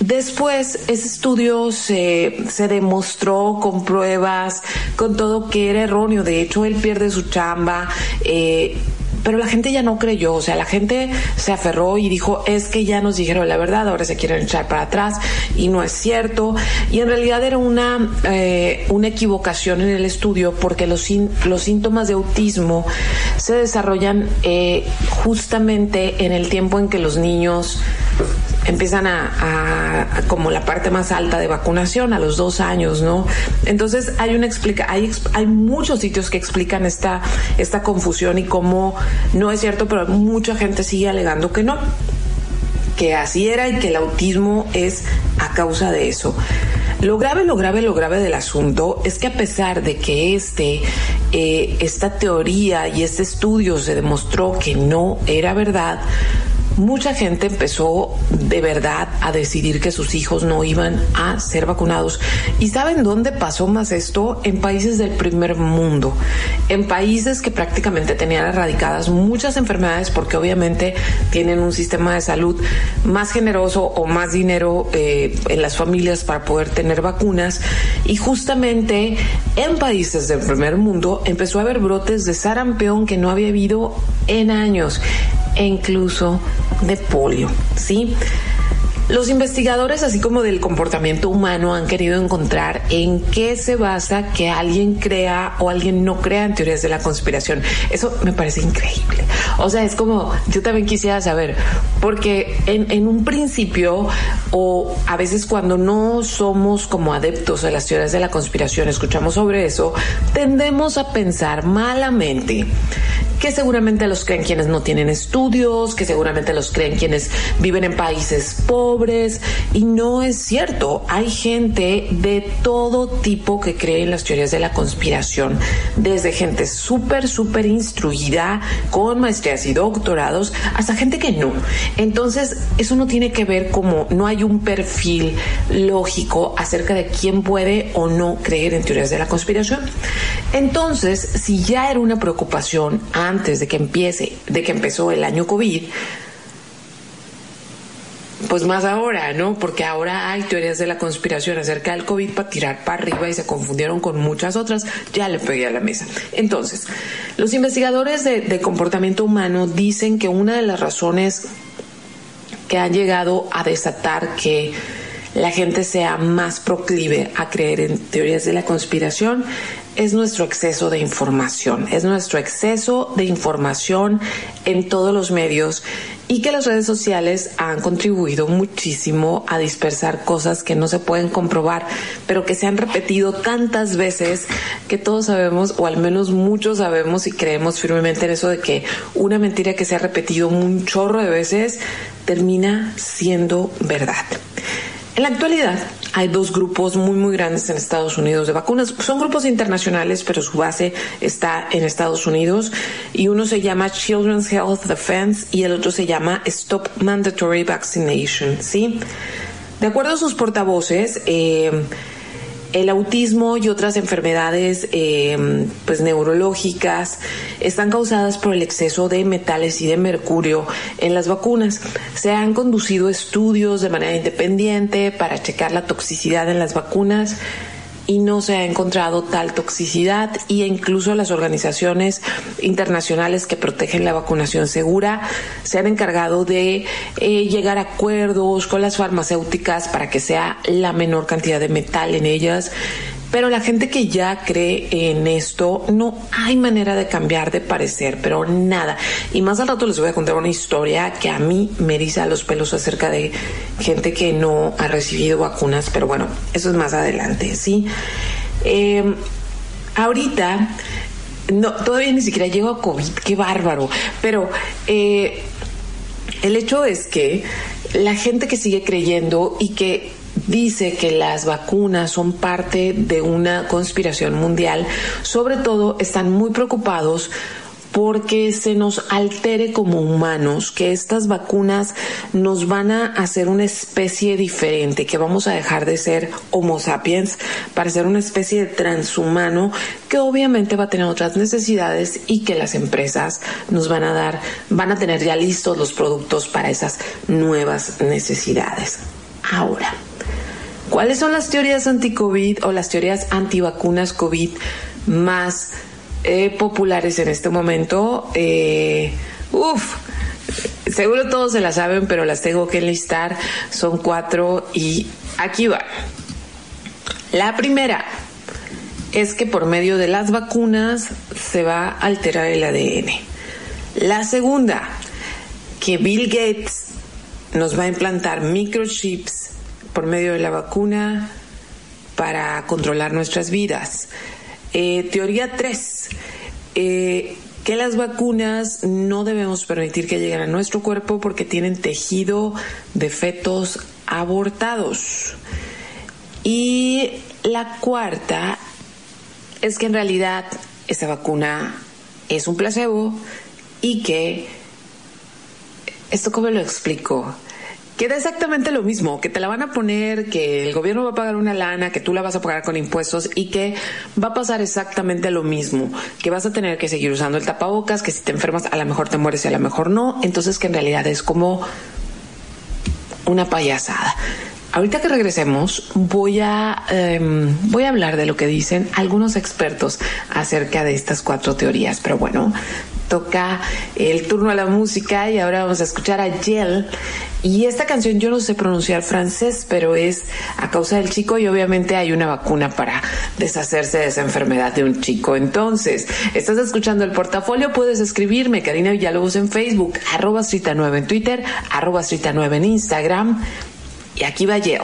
Después, ese estudio se, se, demostró con pruebas, con todo que era erróneo. De hecho, él pierde su chamba. Eh, pero la gente ya no creyó, o sea, la gente se aferró y dijo, es que ya nos dijeron la verdad, ahora se quieren echar para atrás y no es cierto. Y en realidad era una, eh, una equivocación en el estudio porque los, los síntomas de autismo se desarrollan eh, justamente en el tiempo en que los niños empiezan a, como la parte más alta de vacunación a los dos años, ¿no? Entonces hay una explica, hay, hay muchos sitios que explican esta, esta confusión y cómo no es cierto, pero mucha gente sigue alegando que no, que así era y que el autismo es a causa de eso. Lo grave, lo grave, lo grave del asunto es que a pesar de que este, eh, esta teoría y este estudio se demostró que no era verdad, mucha gente empezó de verdad a decidir que sus hijos no iban a ser vacunados. ¿Y saben dónde pasó más esto? En países del primer mundo, en países que prácticamente tenían erradicadas muchas enfermedades porque obviamente tienen un sistema de salud más generoso o más dinero eh, en las familias para poder tener vacunas. Y justamente en países del primer mundo empezó a haber brotes de sarampión que no había habido en años e incluso de polio, ¿sí? Los investigadores, así como del comportamiento humano, han querido encontrar en qué se basa que alguien crea o alguien no crea en teorías de la conspiración. Eso me parece increíble. O sea, es como, yo también quisiera saber, porque en, un principio, o a veces cuando no somos como adeptos a las teorías de la conspiración, escuchamos sobre eso, tendemos a pensar malamente que seguramente los creen quienes no tienen estudios, que seguramente los creen quienes viven en países pobres y no es cierto. Hay gente de todo tipo que cree en las teorías de la conspiración, desde gente súper, súper instruida con maestrías y doctorados hasta gente que no. Entonces, eso no tiene que ver como no hay un perfil lógico acerca de quién puede o no creer en teorías de la conspiración. Entonces, si ya era una preocupación antes de que empiece, de que empezó el año COVID, pues más ahora, ¿no? Porque ahora hay teorías de la conspiración acerca del COVID para tirar para arriba y se confundieron con muchas otras, ya le pegué a la mesa. Entonces, los investigadores de, de comportamiento humano dicen que una de las razones que han llegado a desatar que la gente sea más proclive a creer en teorías de la conspiración es nuestro exceso de información, es nuestro exceso de información en todos los medios y que las redes sociales han contribuido muchísimo a dispersar cosas que no se pueden comprobar, pero que se han repetido tantas veces que todos sabemos, o al menos muchos sabemos y creemos firmemente en eso de que una mentira que se ha repetido un chorro de veces termina siendo verdad. En la actualidad hay dos grupos muy muy grandes en Estados Unidos de vacunas. Son grupos internacionales, pero su base está en Estados Unidos y uno se llama Children's Health Defense y el otro se llama Stop Mandatory Vaccination, ¿sí? De acuerdo a sus portavoces, eh, el autismo y otras enfermedades eh, pues neurológicas están causadas por el exceso de metales y de mercurio en las vacunas. Se han conducido estudios de manera independiente para checar la toxicidad en las vacunas y no se ha encontrado tal toxicidad y incluso las organizaciones internacionales que protegen la vacunación segura se han encargado de eh, llegar a acuerdos con las farmacéuticas para que sea la menor cantidad de metal en ellas pero la gente que ya cree en esto, no hay manera de cambiar de parecer, pero nada. Y más al rato les voy a contar una historia que a mí me eriza los pelos acerca de gente que no ha recibido vacunas, pero bueno, eso es más adelante, ¿sí? Em, ahorita, no, todavía ni siquiera llego a COVID, qué bárbaro, pero eh, el hecho es que la gente que sigue creyendo y que dice que las vacunas son parte de una conspiración mundial. Sobre todo están muy preocupados porque se nos altere como humanos, que estas vacunas nos van a hacer una especie diferente, que vamos a dejar de ser Homo sapiens para ser una especie de transhumano que obviamente va a tener otras necesidades y que las empresas nos van a dar, van a tener ya listos los productos para esas nuevas necesidades. Ahora, ¿Cuáles son las teorías anti-COVID o las teorías antivacunas COVID más eh, populares en este momento? Eh, uf, seguro todos se las saben, pero las tengo que enlistar. Son cuatro y aquí va. La primera es que por medio de las vacunas se va a alterar el ADN. La segunda, que Bill Gates nos va a implantar microchips por medio de la vacuna para controlar nuestras vidas. Eh, teoría 3. Eh, que las vacunas no debemos permitir que lleguen a nuestro cuerpo porque tienen tejido de fetos abortados. Y la cuarta es que en realidad esta vacuna es un placebo y que, ¿esto cómo lo explico? Queda exactamente lo mismo, que te la van a poner, que el gobierno va a pagar una lana, que tú la vas a pagar con impuestos y que va a pasar exactamente lo mismo, que vas a tener que seguir usando el tapabocas, que si te enfermas a lo mejor te mueres y a lo mejor no, entonces que en realidad es como una payasada. Ahorita que regresemos voy a em, voy a hablar de lo que dicen algunos expertos acerca de estas cuatro teorías, pero bueno, toca el turno a la música y ahora vamos a escuchar a Yel. Y esta canción yo no sé pronunciar francés, pero es a causa del chico y obviamente hay una vacuna para deshacerse de esa enfermedad de un chico. Entonces, estás escuchando el portafolio, puedes escribirme, Karina Villalobos en Facebook, arroba 9 en Twitter, arroba 9 en Instagram. Y aquí va Yel.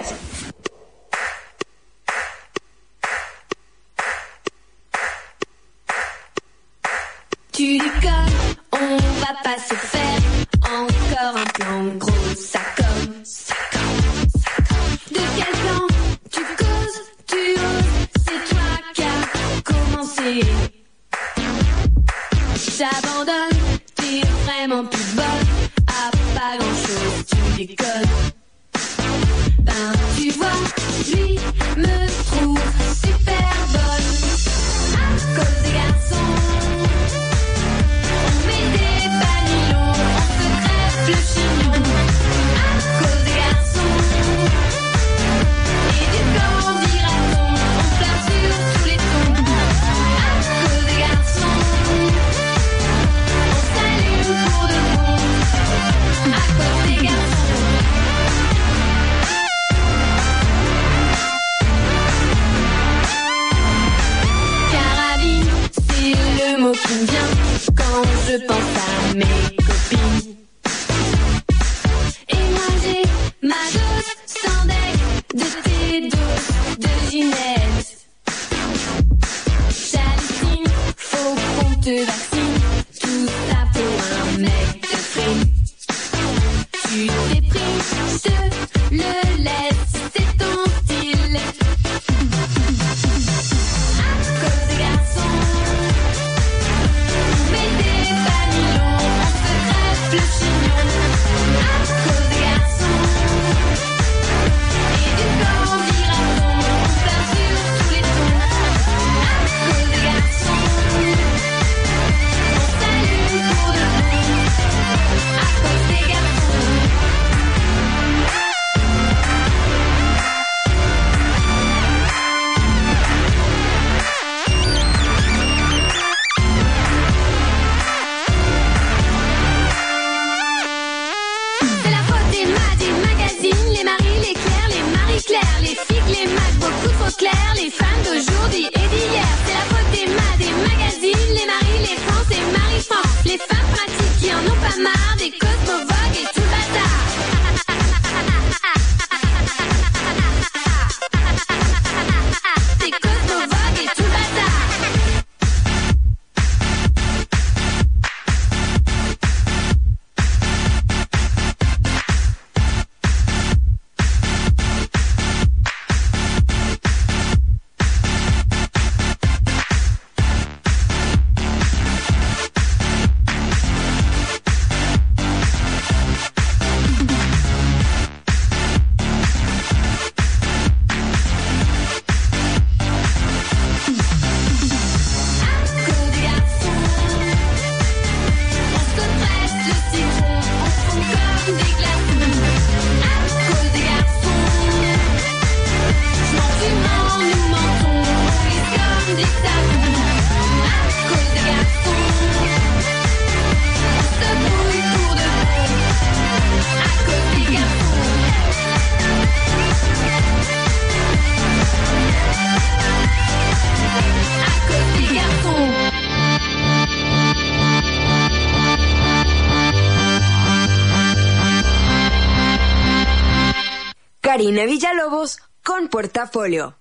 Karina Villalobos con Portafolio.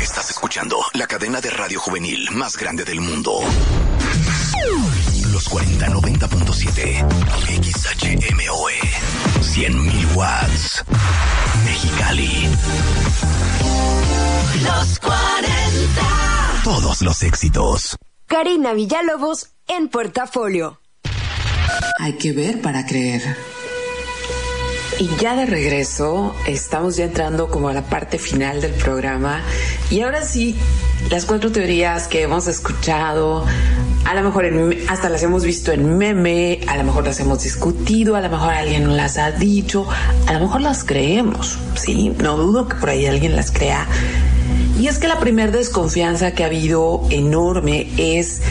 Estás escuchando la cadena de radio juvenil más grande del mundo. Los 4090.7 XHMOE 100.000 watts. Mexicali. Los 40. Todos los éxitos. Karina Villalobos en Portafolio. Hay que ver para creer. Y ya de regreso, estamos ya entrando como a la parte final del programa. Y ahora sí, las cuatro teorías que hemos escuchado, a lo mejor en- hasta las hemos visto en meme, a lo mejor las hemos discutido, a lo mejor alguien las ha dicho, a lo mejor las creemos, ¿sí? No dudo que por ahí alguien las crea. Y es que la primer desconfianza que ha habido enorme es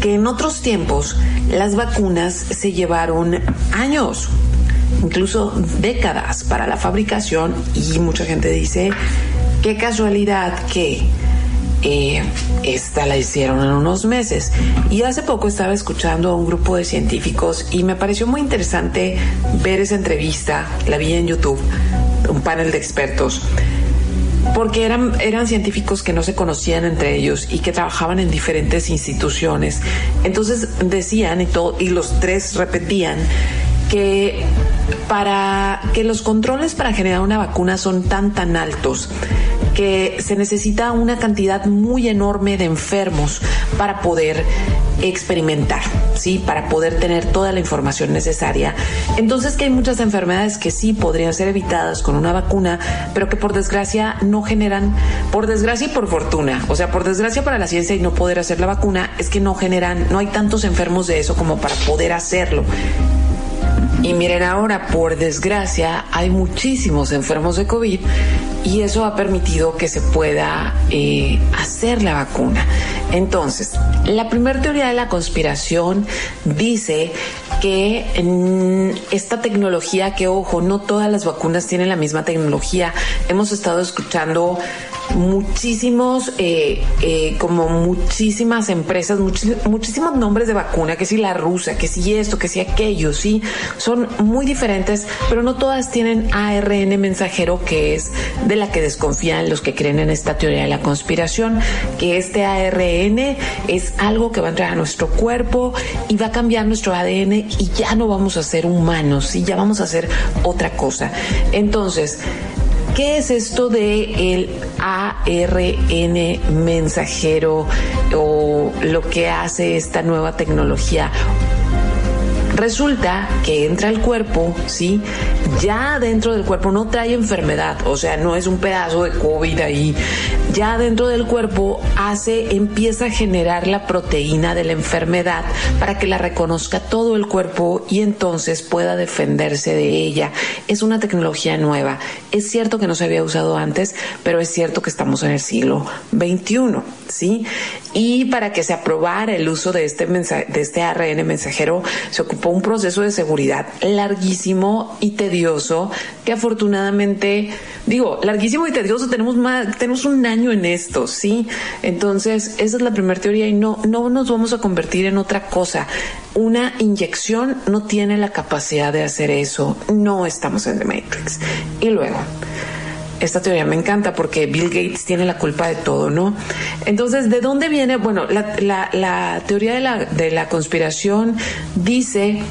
que en otros tiempos las vacunas se llevaron años, incluso décadas para la fabricación y mucha gente dice, qué casualidad que eh, esta la hicieron en unos meses. Y hace poco estaba escuchando a un grupo de científicos y me pareció muy interesante ver esa entrevista, la vi en YouTube, un panel de expertos porque eran, eran científicos que no se conocían entre ellos y que trabajaban en diferentes instituciones. Entonces decían y, todo, y los tres repetían que para que los controles para generar una vacuna son tan tan altos que se necesita una cantidad muy enorme de enfermos para poder experimentar, ¿sí? Para poder tener toda la información necesaria. Entonces que hay muchas enfermedades que sí podrían ser evitadas con una vacuna, pero que por desgracia no generan, por desgracia y por fortuna, o sea, por desgracia para la ciencia y no poder hacer la vacuna, es que no generan, no hay tantos enfermos de eso como para poder hacerlo. Y miren ahora, por desgracia, hay muchísimos enfermos de COVID y eso ha permitido que se pueda eh, hacer la vacuna. Entonces, la primera teoría de la conspiración dice que mm, esta tecnología, que ojo, no todas las vacunas tienen la misma tecnología. Hemos estado escuchando muchísimos, eh, eh, como muchísimas empresas, muchísimos nombres de vacuna, que si la rusa, que si esto, que si aquello, sí, son muy diferentes, pero no todas tienen ARN mensajero, que es de la que desconfían los que creen en esta teoría de la conspiración, que este ARN es algo que va a entrar a nuestro cuerpo y va a cambiar nuestro ADN y ya no vamos a ser humanos, sí, ya vamos a hacer otra cosa. Entonces, ¿Qué es esto de el ARN mensajero o lo que hace esta nueva tecnología? Resulta que entra al cuerpo, ¿sí? Ya dentro del cuerpo no trae enfermedad, o sea, no es un pedazo de COVID ahí. Ya dentro del cuerpo hace, empieza a generar la proteína de la enfermedad para que la reconozca todo el cuerpo y entonces pueda defenderse de ella. Es una tecnología nueva. Es cierto que no se había usado antes, pero es cierto que estamos en el siglo XXI, ¿sí? Y para que se aprobara el uso de este, de este ARN mensajero, se ocupó un proceso de seguridad larguísimo y tedioso que afortunadamente, digo, larguísimo y tedioso, tenemos más, tenemos un año en esto, ¿sí? Entonces, esa es la primera teoría y no, no nos vamos a convertir en otra cosa. Una inyección no tiene la capacidad de hacer eso. No estamos en The Matrix. Y luego, esta teoría me encanta porque Bill Gates tiene la culpa de todo, ¿no? Entonces, ¿de dónde viene? Bueno, la, teoría de la, conspiración dice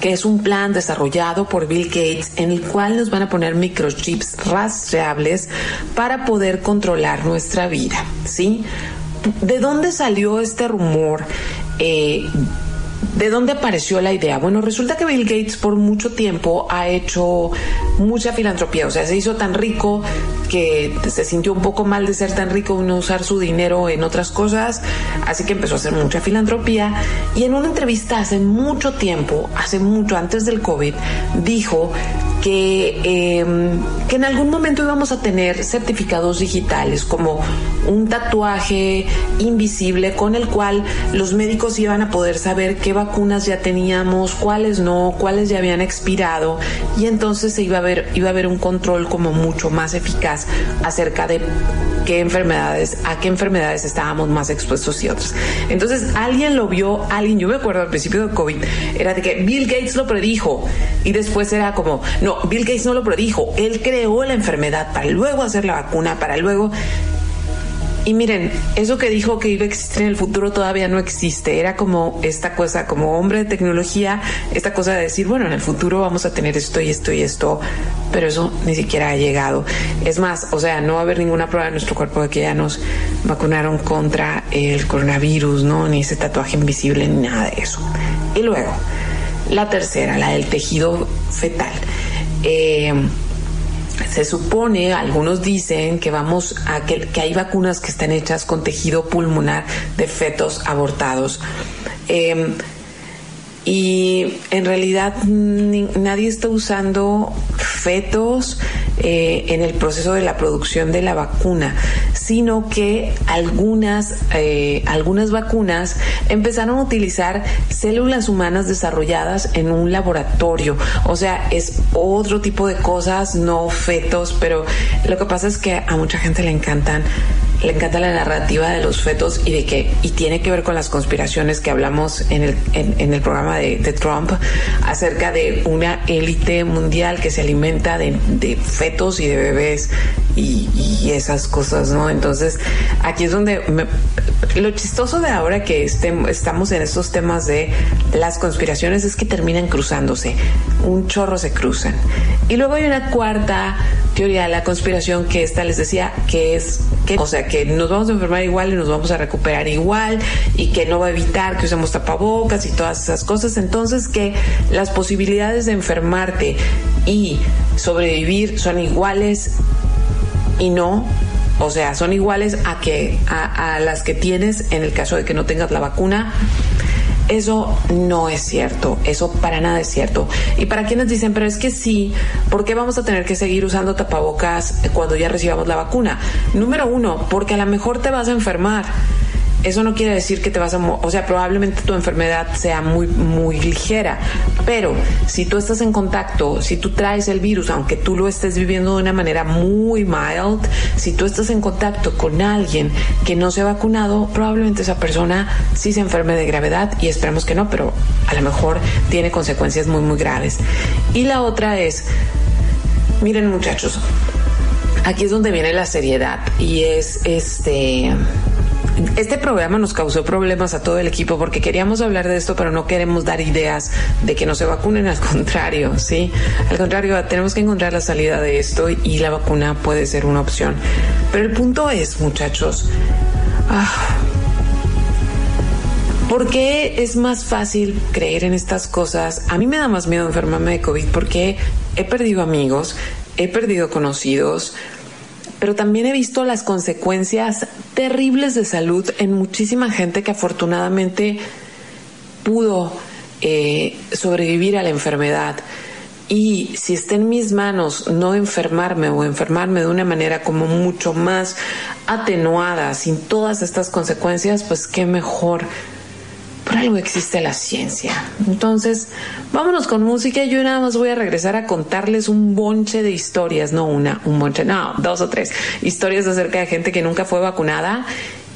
que es un plan desarrollado por Bill Gates en el cual nos van a poner microchips rastreables para poder controlar nuestra vida, ¿sí? ¿De dónde salió este rumor? Eh, ¿De dónde apareció la idea? Bueno, resulta que Bill Gates por mucho tiempo ha hecho mucha filantropía, o sea, se hizo tan rico que se sintió un poco mal de ser tan rico, no usar su dinero en otras cosas, así que empezó a hacer mucha filantropía y en una entrevista hace mucho tiempo, hace mucho antes del COVID, dijo que, em, que en algún momento íbamos a tener certificados digitales como un tatuaje invisible con el cual los médicos iban a poder saber qué vacunas ya teníamos, cuáles no, cuáles ya habían expirado y entonces se iba a ver iba a haber un control como mucho más eficaz acerca de qué enfermedades, a qué enfermedades estábamos más expuestos y otras. Entonces alguien lo vio, alguien, yo me acuerdo al principio de COVID, era de que Bill Gates lo predijo y después era como, no, Bill Gates no lo predijo, él creó la enfermedad para luego hacer la vacuna, para luego... Y miren, eso que dijo que iba a existir en el futuro todavía no existe. Era como esta cosa, como hombre de tecnología, esta cosa de decir, bueno, en el futuro vamos a tener esto y esto y esto, pero eso ni siquiera ha llegado. Es más, o sea, no va a haber ninguna prueba en nuestro cuerpo de que ya nos vacunaron contra el coronavirus, ¿no? Ni ese tatuaje invisible, ni nada de eso. Y luego, la tercera, la del tejido fetal. Eh, se supone, algunos dicen que vamos a que, hay vacunas que están hechas con tejido pulmonar de fetos abortados. Eh, y en realidad nadie está usando fetos eh, en el proceso de la producción de la vacuna, sino que algunas, eh, algunas vacunas empezaron a utilizar células humanas desarrolladas en un laboratorio. O sea, es otro tipo de cosas, no fetos, pero lo que pasa es que a mucha gente le encantan le encanta la narrativa de los fetos y de que y tiene que ver con las conspiraciones que hablamos en el, en, el programa de, Trump acerca de una élite mundial que se alimenta de, fetos y de bebés y, esas cosas, ¿no? Entonces aquí es donde lo chistoso de ahora que estamos en estos temas de las conspiraciones es que terminan cruzándose, un chorro se cruzan. Y luego hay una cuarta teoría de la conspiración que esta les decía que es que, o sea, que nos vamos a enfermar igual y nos vamos a recuperar igual y que no va a evitar que usemos tapabocas y todas esas cosas. Entonces que las posibilidades de enfermarte y sobrevivir son iguales y no o sea, son iguales a que a, a, las que tienes en el caso de que no tengas la vacuna. Eso no es cierto, eso para nada es cierto. Y para quienes dicen, pero es que sí, ¿por qué vamos a tener que seguir usando tapabocas cuando ya recibamos la vacuna? Número uno, porque a lo mejor te vas a enfermar eso no quiere decir que te vas a, o sea, probablemente tu enfermedad sea muy, muy ligera, pero si tú estás en contacto, si tú traes el virus, aunque tú lo estés viviendo de una manera muy mild, si tú estás en contacto con alguien que no se ha vacunado, probablemente esa persona sí se enferme de gravedad y esperemos que no, pero a lo mejor tiene consecuencias muy, muy graves. Y la otra es, miren muchachos, aquí es donde viene la seriedad y es este este programa nos causó problemas a todo el equipo porque queríamos hablar de esto, pero no queremos dar ideas de que no se vacunen, al <laughs> contrario, ¿sí? Al contrario, tenemos que encontrar la salida de esto y la vacuna puede ser una opción. Pero el punto es, muchachos, ah, ¿Por qué es más fácil creer en estas cosas? A mí me da más miedo enfermarme de COVID porque he perdido amigos, he perdido conocidos, pero también he visto las consecuencias terribles de salud en muchísima gente que afortunadamente pudo eh, sobrevivir a la enfermedad. Y si está en mis manos no enfermarme o enfermarme de una manera como mucho más atenuada, sin todas estas consecuencias, pues qué mejor por algo existe la ciencia. Entonces, vámonos con música. Yo nada más voy a regresar a contarles un bonche de historias, no una, un bonche, no, dos o tres historias acerca de gente que nunca fue vacunada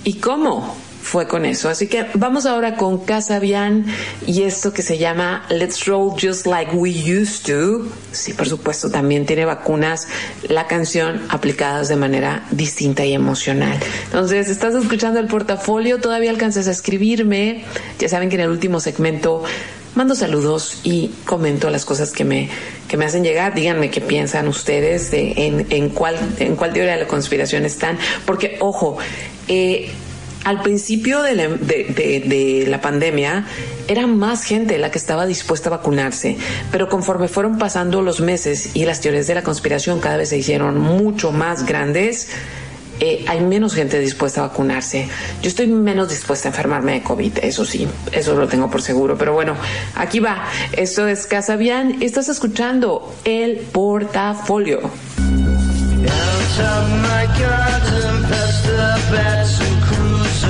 y cómo fue con eso. Así que vamos ahora con Casabian y esto que se llama Let's Roll Just Like We Used to. Sí, por supuesto, también tiene vacunas la canción aplicadas de manera distinta y emocional. Entonces, estás escuchando el portafolio, todavía alcanzas a escribirme. Ya saben que en el último segmento mando saludos y comento las cosas que me, que me hacen llegar. Díganme qué piensan ustedes de en, en cuál, en cuál teoría de la conspiración están. Porque, ojo, eh, al principio de la, pandemia era más gente la que estaba dispuesta a vacunarse, pero conforme fueron pasando los meses y las teorías de la conspiración cada vez se hicieron mucho más grandes, eh, hay menos gente dispuesta a vacunarse. Yo estoy menos dispuesta a enfermarme de COVID, eso sí, eso lo tengo por seguro. Pero bueno, aquí va. Esto es Casabian. Estás escuchando el portafolio.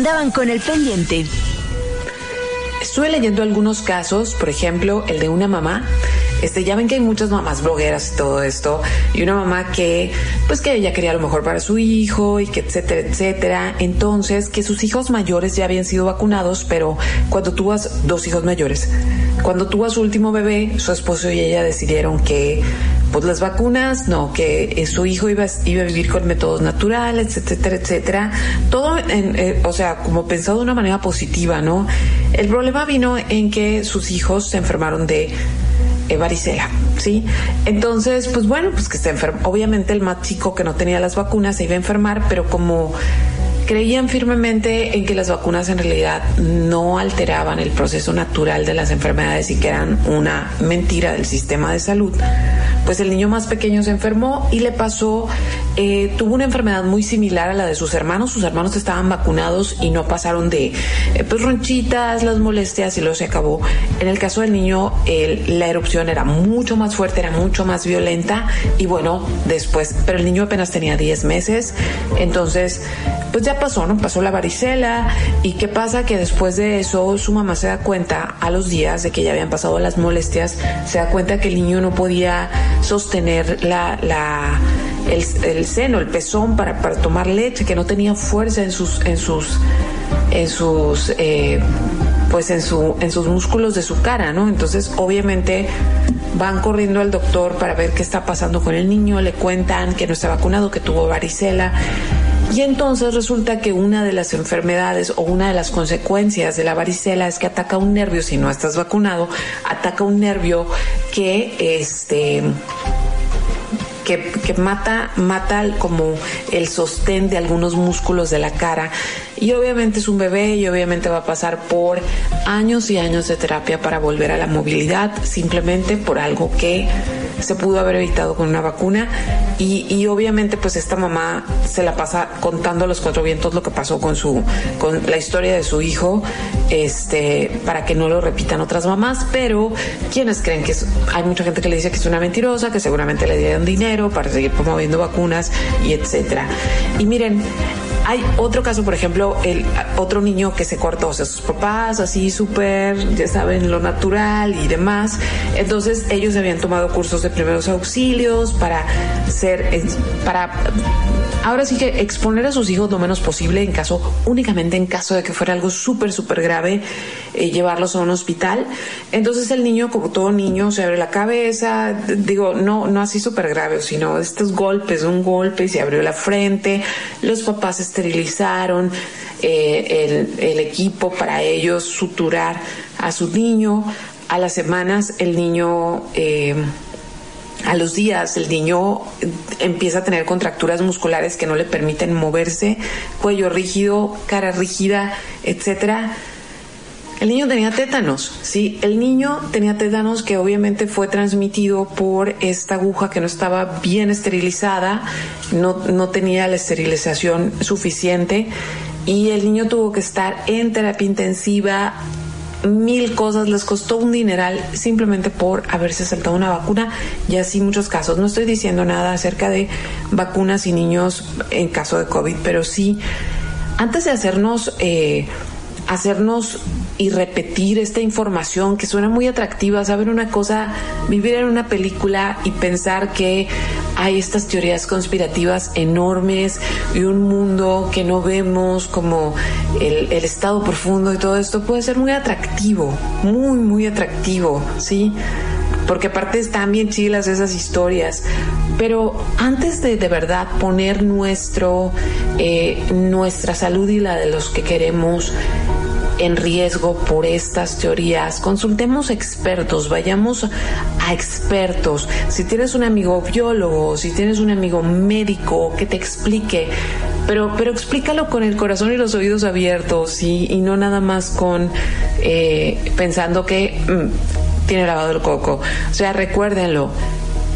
andaban con el pendiente. Estuve leyendo algunos casos, por ejemplo, el de una mamá este, ya ven que hay muchas mamás blogueras y todo esto, y una mamá que, pues que ella quería lo mejor para su hijo y que etcétera, etcétera. Entonces, que sus hijos mayores ya habían sido vacunados, pero cuando tuvo dos hijos mayores, cuando tuvo a su último bebé, su esposo y ella decidieron que pues las vacunas, no, que su hijo iba, iba a vivir con métodos naturales, etcétera, etcétera. Todo, en, eh, o sea, como pensado de una manera positiva, ¿no? El problema vino en que sus hijos se enfermaron de varicela, ¿sí? Entonces, pues bueno, pues que se enfermó. Obviamente el más chico que no tenía las vacunas se iba a enfermar, pero como creían firmemente en que las vacunas en realidad no alteraban el proceso natural de las enfermedades y que eran una mentira del sistema de salud, pues el niño más pequeño se enfermó y le pasó, eh, tuvo una enfermedad muy similar a la de sus hermanos. Sus hermanos estaban vacunados y no pasaron de eh, pues ronchitas, las molestias y luego se acabó. En el caso del niño, la erupción era mucho más fuerte, era mucho más violenta y bueno, después, pero el niño apenas tenía 10 meses, entonces pues ya pasó, ¿no? Pasó la varicela y qué pasa que después de eso su mamá se da cuenta a los días de que ya habían pasado las molestias, se da cuenta que el niño no podía sostener la, la el, seno, el pezón para, para, tomar leche, que no tenía fuerza en sus, en sus, en sus, eh, pues en su, en sus músculos de su cara, ¿no? Entonces, obviamente van corriendo al doctor para ver qué está pasando con el niño, le cuentan que no está vacunado, que tuvo varicela y entonces resulta que una de las enfermedades o una de las consecuencias de la varicela es que ataca un nervio, si no estás vacunado, ataca un nervio que este que, que, mata, mata como el sostén de algunos músculos de la cara. Y obviamente es un bebé y obviamente va a pasar por años y años de terapia para volver a la movilidad, simplemente por algo que se pudo haber evitado con una vacuna y, obviamente pues esta mamá se la pasa contando a los cuatro vientos lo que pasó con su con la historia de su hijo este para que no lo repitan otras mamás pero quienes creen que hay mucha gente que le dice que es una mentirosa que seguramente le dieron dinero para seguir promoviendo vacunas y etcétera y miren hay otro caso, por ejemplo, el otro niño que se cortó, o sea, sus papás así súper, ya saben, lo natural y demás. Entonces ellos habían tomado cursos de primeros auxilios para ser, para ahora sí que exponer a sus hijos lo menos posible en caso, únicamente en caso de que fuera algo súper, súper grave, eh, llevarlos a un hospital. Entonces el niño, como todo niño, se abre la cabeza, digo, no, no así súper grave, sino estos golpes, un golpe se abrió la frente, los papás esterilizaron eh, el, equipo para ellos suturar a su niño. A las semanas el niño... Eh, a los días el niño empieza a tener contracturas musculares que no le permiten moverse, cuello rígido, cara rígida, etcétera. El niño tenía tétanos, sí, el niño tenía tétanos que obviamente fue transmitido por esta aguja que no estaba bien esterilizada, no, no tenía la esterilización suficiente y el niño tuvo que estar en terapia intensiva mil cosas, les costó un dineral simplemente por haberse saltado una vacuna y así muchos casos. No estoy diciendo nada acerca de vacunas y niños en caso de COVID, pero sí, antes de hacernos, eh, hacernos y repetir esta información que suena muy atractiva, saber una cosa, vivir en una película y pensar que hay estas teorías conspirativas enormes y un mundo que no vemos como el, el estado profundo y todo esto puede ser muy atractivo, muy, muy atractivo, ¿sí? porque aparte están bien chilas esas historias. Pero antes de de verdad poner nuestro, eh, nuestra salud y la de los que queremos en riesgo por estas teorías, consultemos expertos, vayamos a expertos. Si tienes un amigo biólogo, si tienes un amigo médico que te explique, pero, pero explícalo con el corazón y los oídos abiertos y, no nada más con eh, pensando que mm, tiene lavado el coco. O sea, recuérdenlo,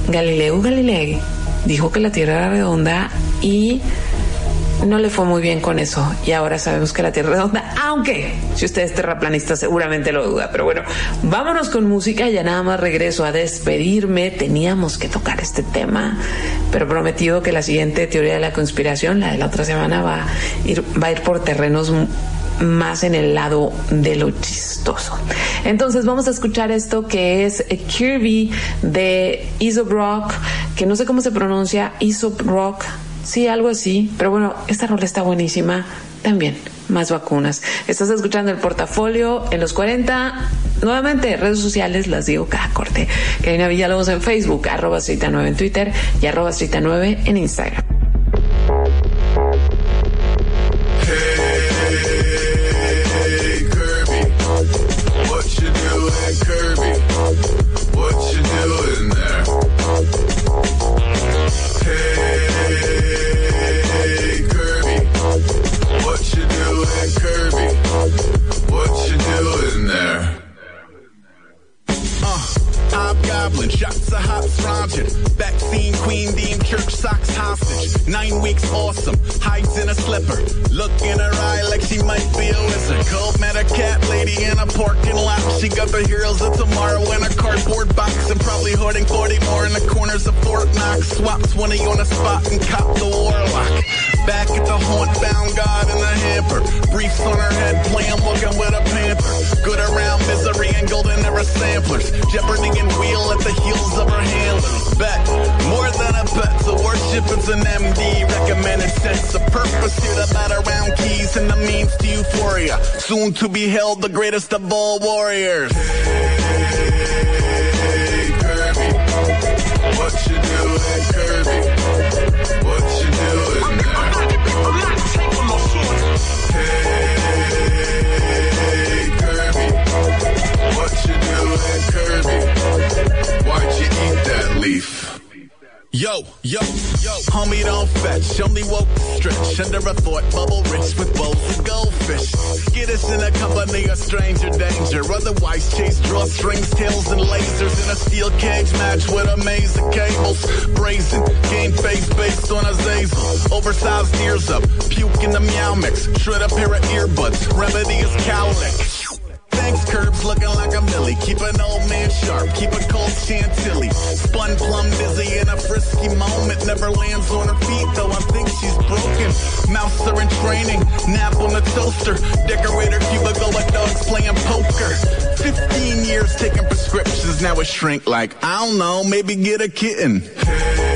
Galileo Galilei dijo que la Tierra era redonda y no le fue muy bien con eso y ahora sabemos que la Tierra es redonda, aunque si usted es terraplanista seguramente lo duda, pero bueno, vámonos con música, ya nada más regreso a despedirme, teníamos que tocar este tema, pero prometido que la siguiente teoría de la conspiración, la de la otra semana, va a ir, va a ir por terrenos más en el lado de lo chistoso. Entonces vamos a escuchar esto que es Kirby de Isop Rock, que no sé cómo se pronuncia, Isop Rock, sí, algo así, pero bueno, esta rola está buenísima también. Más vacunas. Estás escuchando el portafolio en los 40. Nuevamente, redes sociales, las digo cada corte. Karina Villalobos en Facebook, arroba 9 en Twitter y arroba 9 en Instagram. Be held the greatest of all warriors. Hey, Kirby, what you doing, Kirby? What you doing? Hey, Kirby, what you doing, Kirby? Why'd you eat that leaf? Yo, yo, yo, homie don't fetch, only woke stretch under a fort, bubble rich with bowls of goldfish. Get us in a company of stranger danger, otherwise chase drawstrings, tails and lasers in a steel cage match with a maze of cables. Brazen, game face based on a Zazel. Oversized ears up, puke in the meow mix, shred a pair of earbuds, remedy is cowlick. Thanks, curbs looking like a millie. Keep an old sharp, keep a cold chantilly. Spun plum busy in a frisky moment. Never lands on her feet, though I think she's broken. Mouths are in training, nap on the toaster. Decorator cubicle with dogs playing poker. 15 years taking prescriptions, now it shrink like, I don't know, maybe get a kitten. Hey,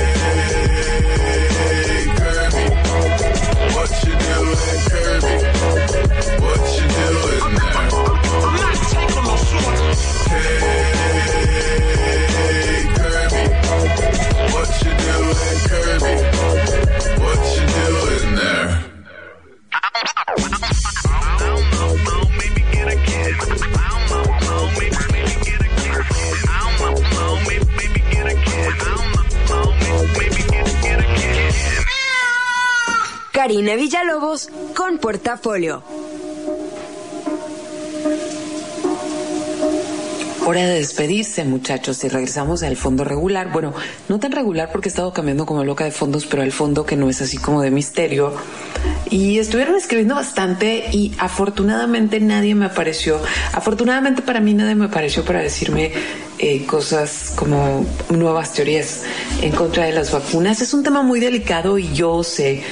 Karina Villalobos con portafolio. Hora de despedirse, muchachos, y regresamos al fondo regular. Bueno, no tan regular porque he estado cambiando como loca de fondos, pero al fondo que no es así como de misterio. Y estuvieron escribiendo bastante y afortunadamente nadie me apareció. Afortunadamente para mí nadie me apareció para decirme eh, cosas como nuevas teorías en contra de las vacunas. Es un tema muy delicado y yo sé,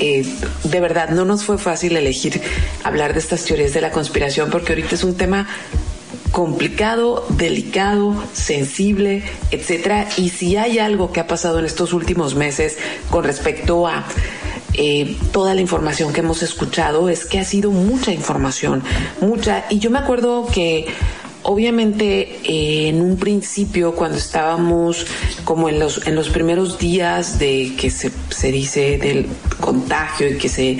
eh, de verdad, no nos fue fácil elegir hablar de estas teorías de la conspiración porque ahorita es un tema complicado, delicado, sensible, etcétera. Y si hay algo que ha pasado en estos últimos meses con respecto a eh, toda la información que hemos escuchado, es que ha sido mucha información, mucha. Y yo me acuerdo que obviamente eh, en un principio cuando estábamos como en los en los primeros días de que se, se dice del contagio y que se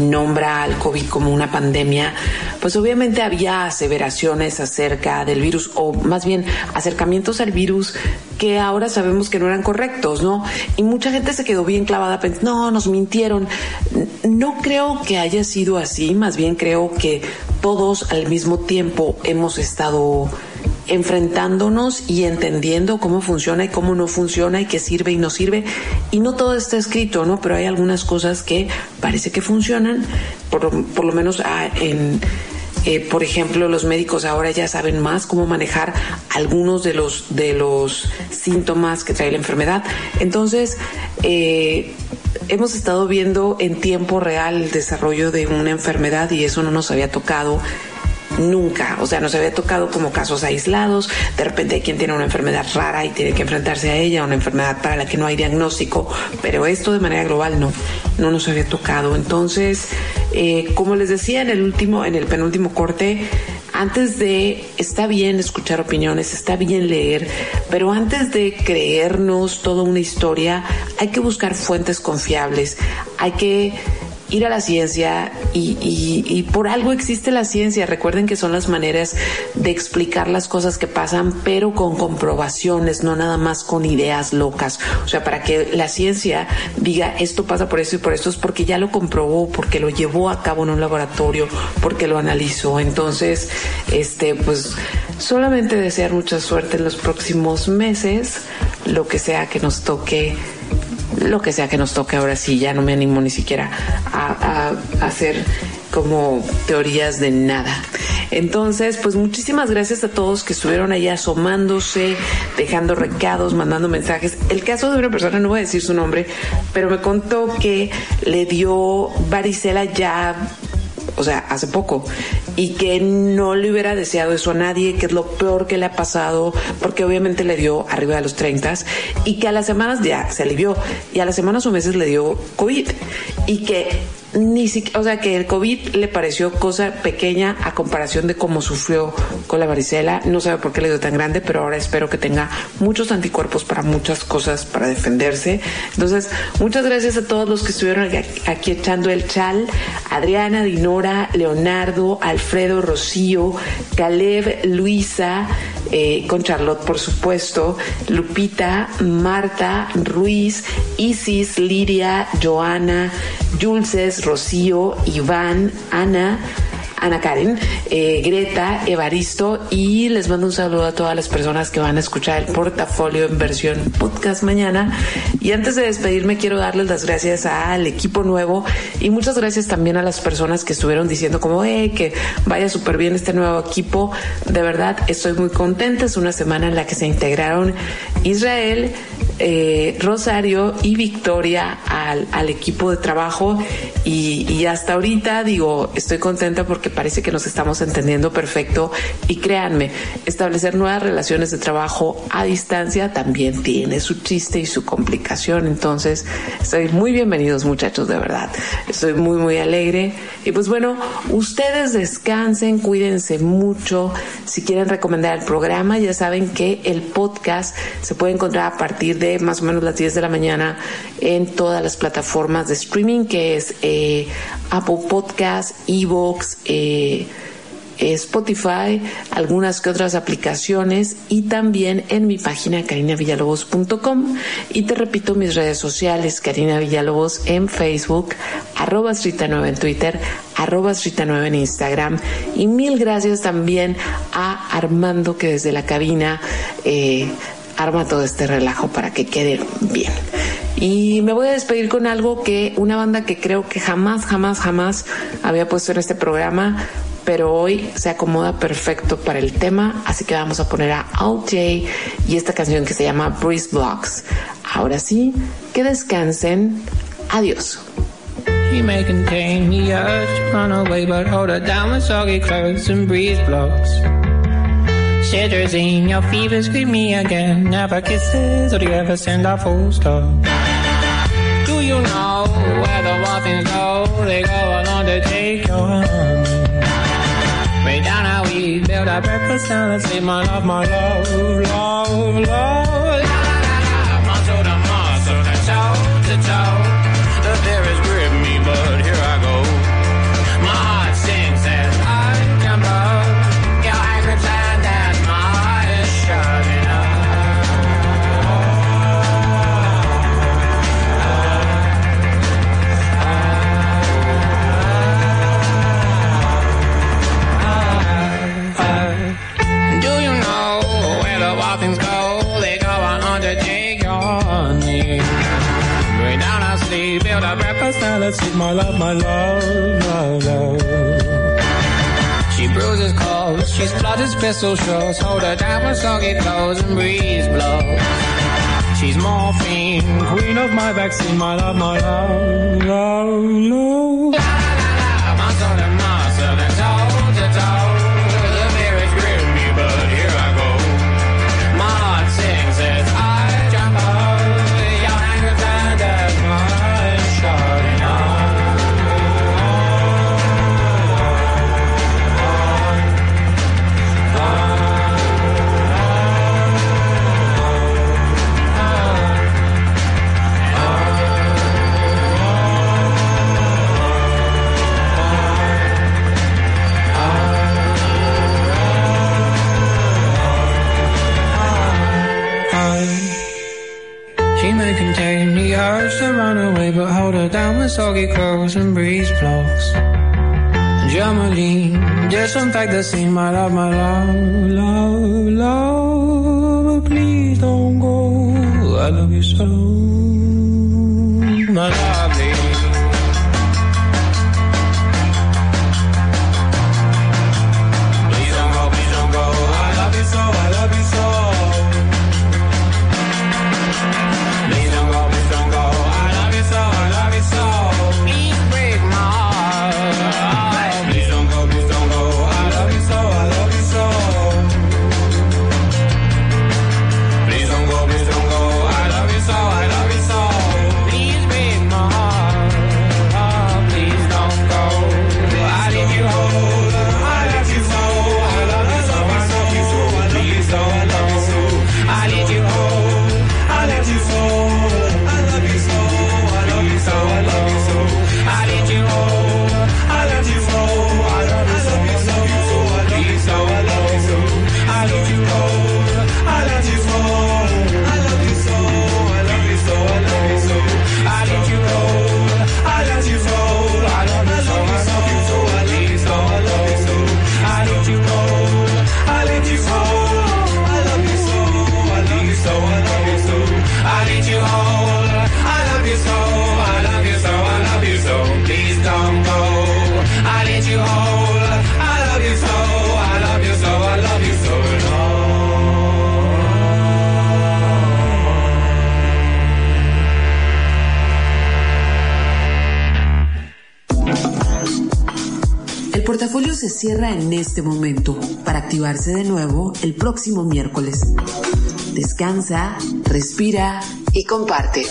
nombra al COVID como una pandemia, pues obviamente había aseveraciones acerca del virus o más bien acercamientos al virus que ahora sabemos que no eran correctos, ¿no? Y mucha gente se quedó bien clavada pensando, no, nos mintieron. No creo que haya sido así, más bien creo que todos al mismo tiempo hemos estado enfrentándonos y entendiendo cómo funciona y cómo no funciona y qué sirve y no sirve. Y no todo está escrito, ¿no? Pero hay algunas cosas que parece que funcionan, por, lo menos ah, en eh, por ejemplo, los médicos ahora ya saben más cómo manejar algunos de los, de los síntomas que trae la enfermedad. Entonces, eh, hemos estado viendo en tiempo real el desarrollo de una enfermedad y eso no nos había tocado nunca, o sea, nos había tocado como casos aislados, de repente hay quien tiene una enfermedad rara y tiene que enfrentarse a ella, una enfermedad para la que no hay diagnóstico, pero esto de manera global no, no nos había tocado. Entonces, eh, como les decía en el último, en el penúltimo corte, antes de, está bien escuchar opiniones, está bien leer, pero antes de creernos toda una historia, hay que buscar fuentes confiables, hay que ir a la ciencia y, por algo existe la ciencia. Recuerden que son las maneras de explicar las cosas que pasan, pero con comprobaciones, no nada más con ideas locas. O sea, para que la ciencia diga esto pasa por esto y por esto es porque ya lo comprobó, porque lo llevó a cabo en un laboratorio, porque lo analizó. Entonces, este, pues solamente desear mucha suerte en los próximos meses, lo que sea que nos toque lo que sea que nos toque ahora sí, ya no me animo ni siquiera a, hacer como teorías de nada. Entonces, pues muchísimas gracias a todos que estuvieron ahí asomándose, dejando recados, mandando mensajes. El caso de una persona, no voy a decir su nombre, pero me contó que le dio varicela ya o sea, hace poco, y que no le hubiera deseado eso a nadie, que es lo peor que le ha pasado, porque obviamente le dio arriba de los 30 y que a las semanas ya se alivió, y a las semanas o meses le dio COVID, y que ni siquiera, o sea, que el COVID le pareció cosa pequeña a comparación de cómo sufrió con la varicela. No sabe por qué le dio tan grande, pero ahora espero que tenga muchos anticuerpos para muchas cosas para defenderse. Entonces, muchas gracias a todos los que estuvieron aquí echando el chal. Adriana, Dinora, Leonardo, Alfredo, Rocío, Caleb, Luisa, eh, con Charlotte, por supuesto, Lupita, Marta, Ruiz, Isis, Liria, Joana, Julces, Rocío, Iván, Ana, Ana Karen, eh, Greta, Evaristo y les mando un saludo a todas las personas que van a escuchar el portafolio en versión podcast mañana. Y antes de despedirme quiero darles las gracias al equipo nuevo y muchas gracias también a las personas que estuvieron diciendo como, eh, que vaya súper bien este nuevo equipo. De verdad, estoy muy contenta. Es una semana en la que se integraron Israel, eh, Rosario y Victoria al, al equipo de trabajo. Y, y, hasta ahorita digo, estoy contenta porque parece que nos estamos entendiendo perfecto. Y créanme, establecer nuevas relaciones de trabajo a distancia también tiene su chiste y su complicación, entonces estoy muy bienvenidos muchachos, de verdad, estoy muy muy alegre. Y pues bueno, ustedes descansen, cuídense mucho, si quieren recomendar el programa ya saben que el podcast se puede encontrar a partir de más o menos las 10 de la mañana en todas las plataformas de streaming, que es eh, Apple Podcast, Evox, eh, Spotify, algunas que otras aplicaciones y también en mi página carinavillalobos.com y te repito mis redes sociales Karina Villalobos en Facebook, arroba 9 en Twitter, arroba 9 en Instagram. Y mil gracias también a Armando que desde la cabina eh, arma todo este relajo para que quede bien. Y me voy a despedir con algo que una banda que creo que jamás, jamás, jamás había puesto en este programa, pero hoy se acomoda perfecto para el tema, así que vamos a poner a Alt J y esta canción que se llama Breeze Blocks. Ahora sí, que descansen. Adiós. may contain the urge run away, but hold her down with soggy clothes and breeze blocks. In your fever, scream me again. Never kisses, or do you ever send a full stop? Do you know where the muffins go? They go along to take your hand. Way down how we build our breakfast and say, my love, my love, love, love. let's my love, my love, my love. She bruises calls, blood splutters pistol shots. Hold her down when soggy clothes and breeze blows. She's morphine, queen of my vaccine, my love, my love, love, love. decís mala el próximo miércoles. Descansa, respira y comparte.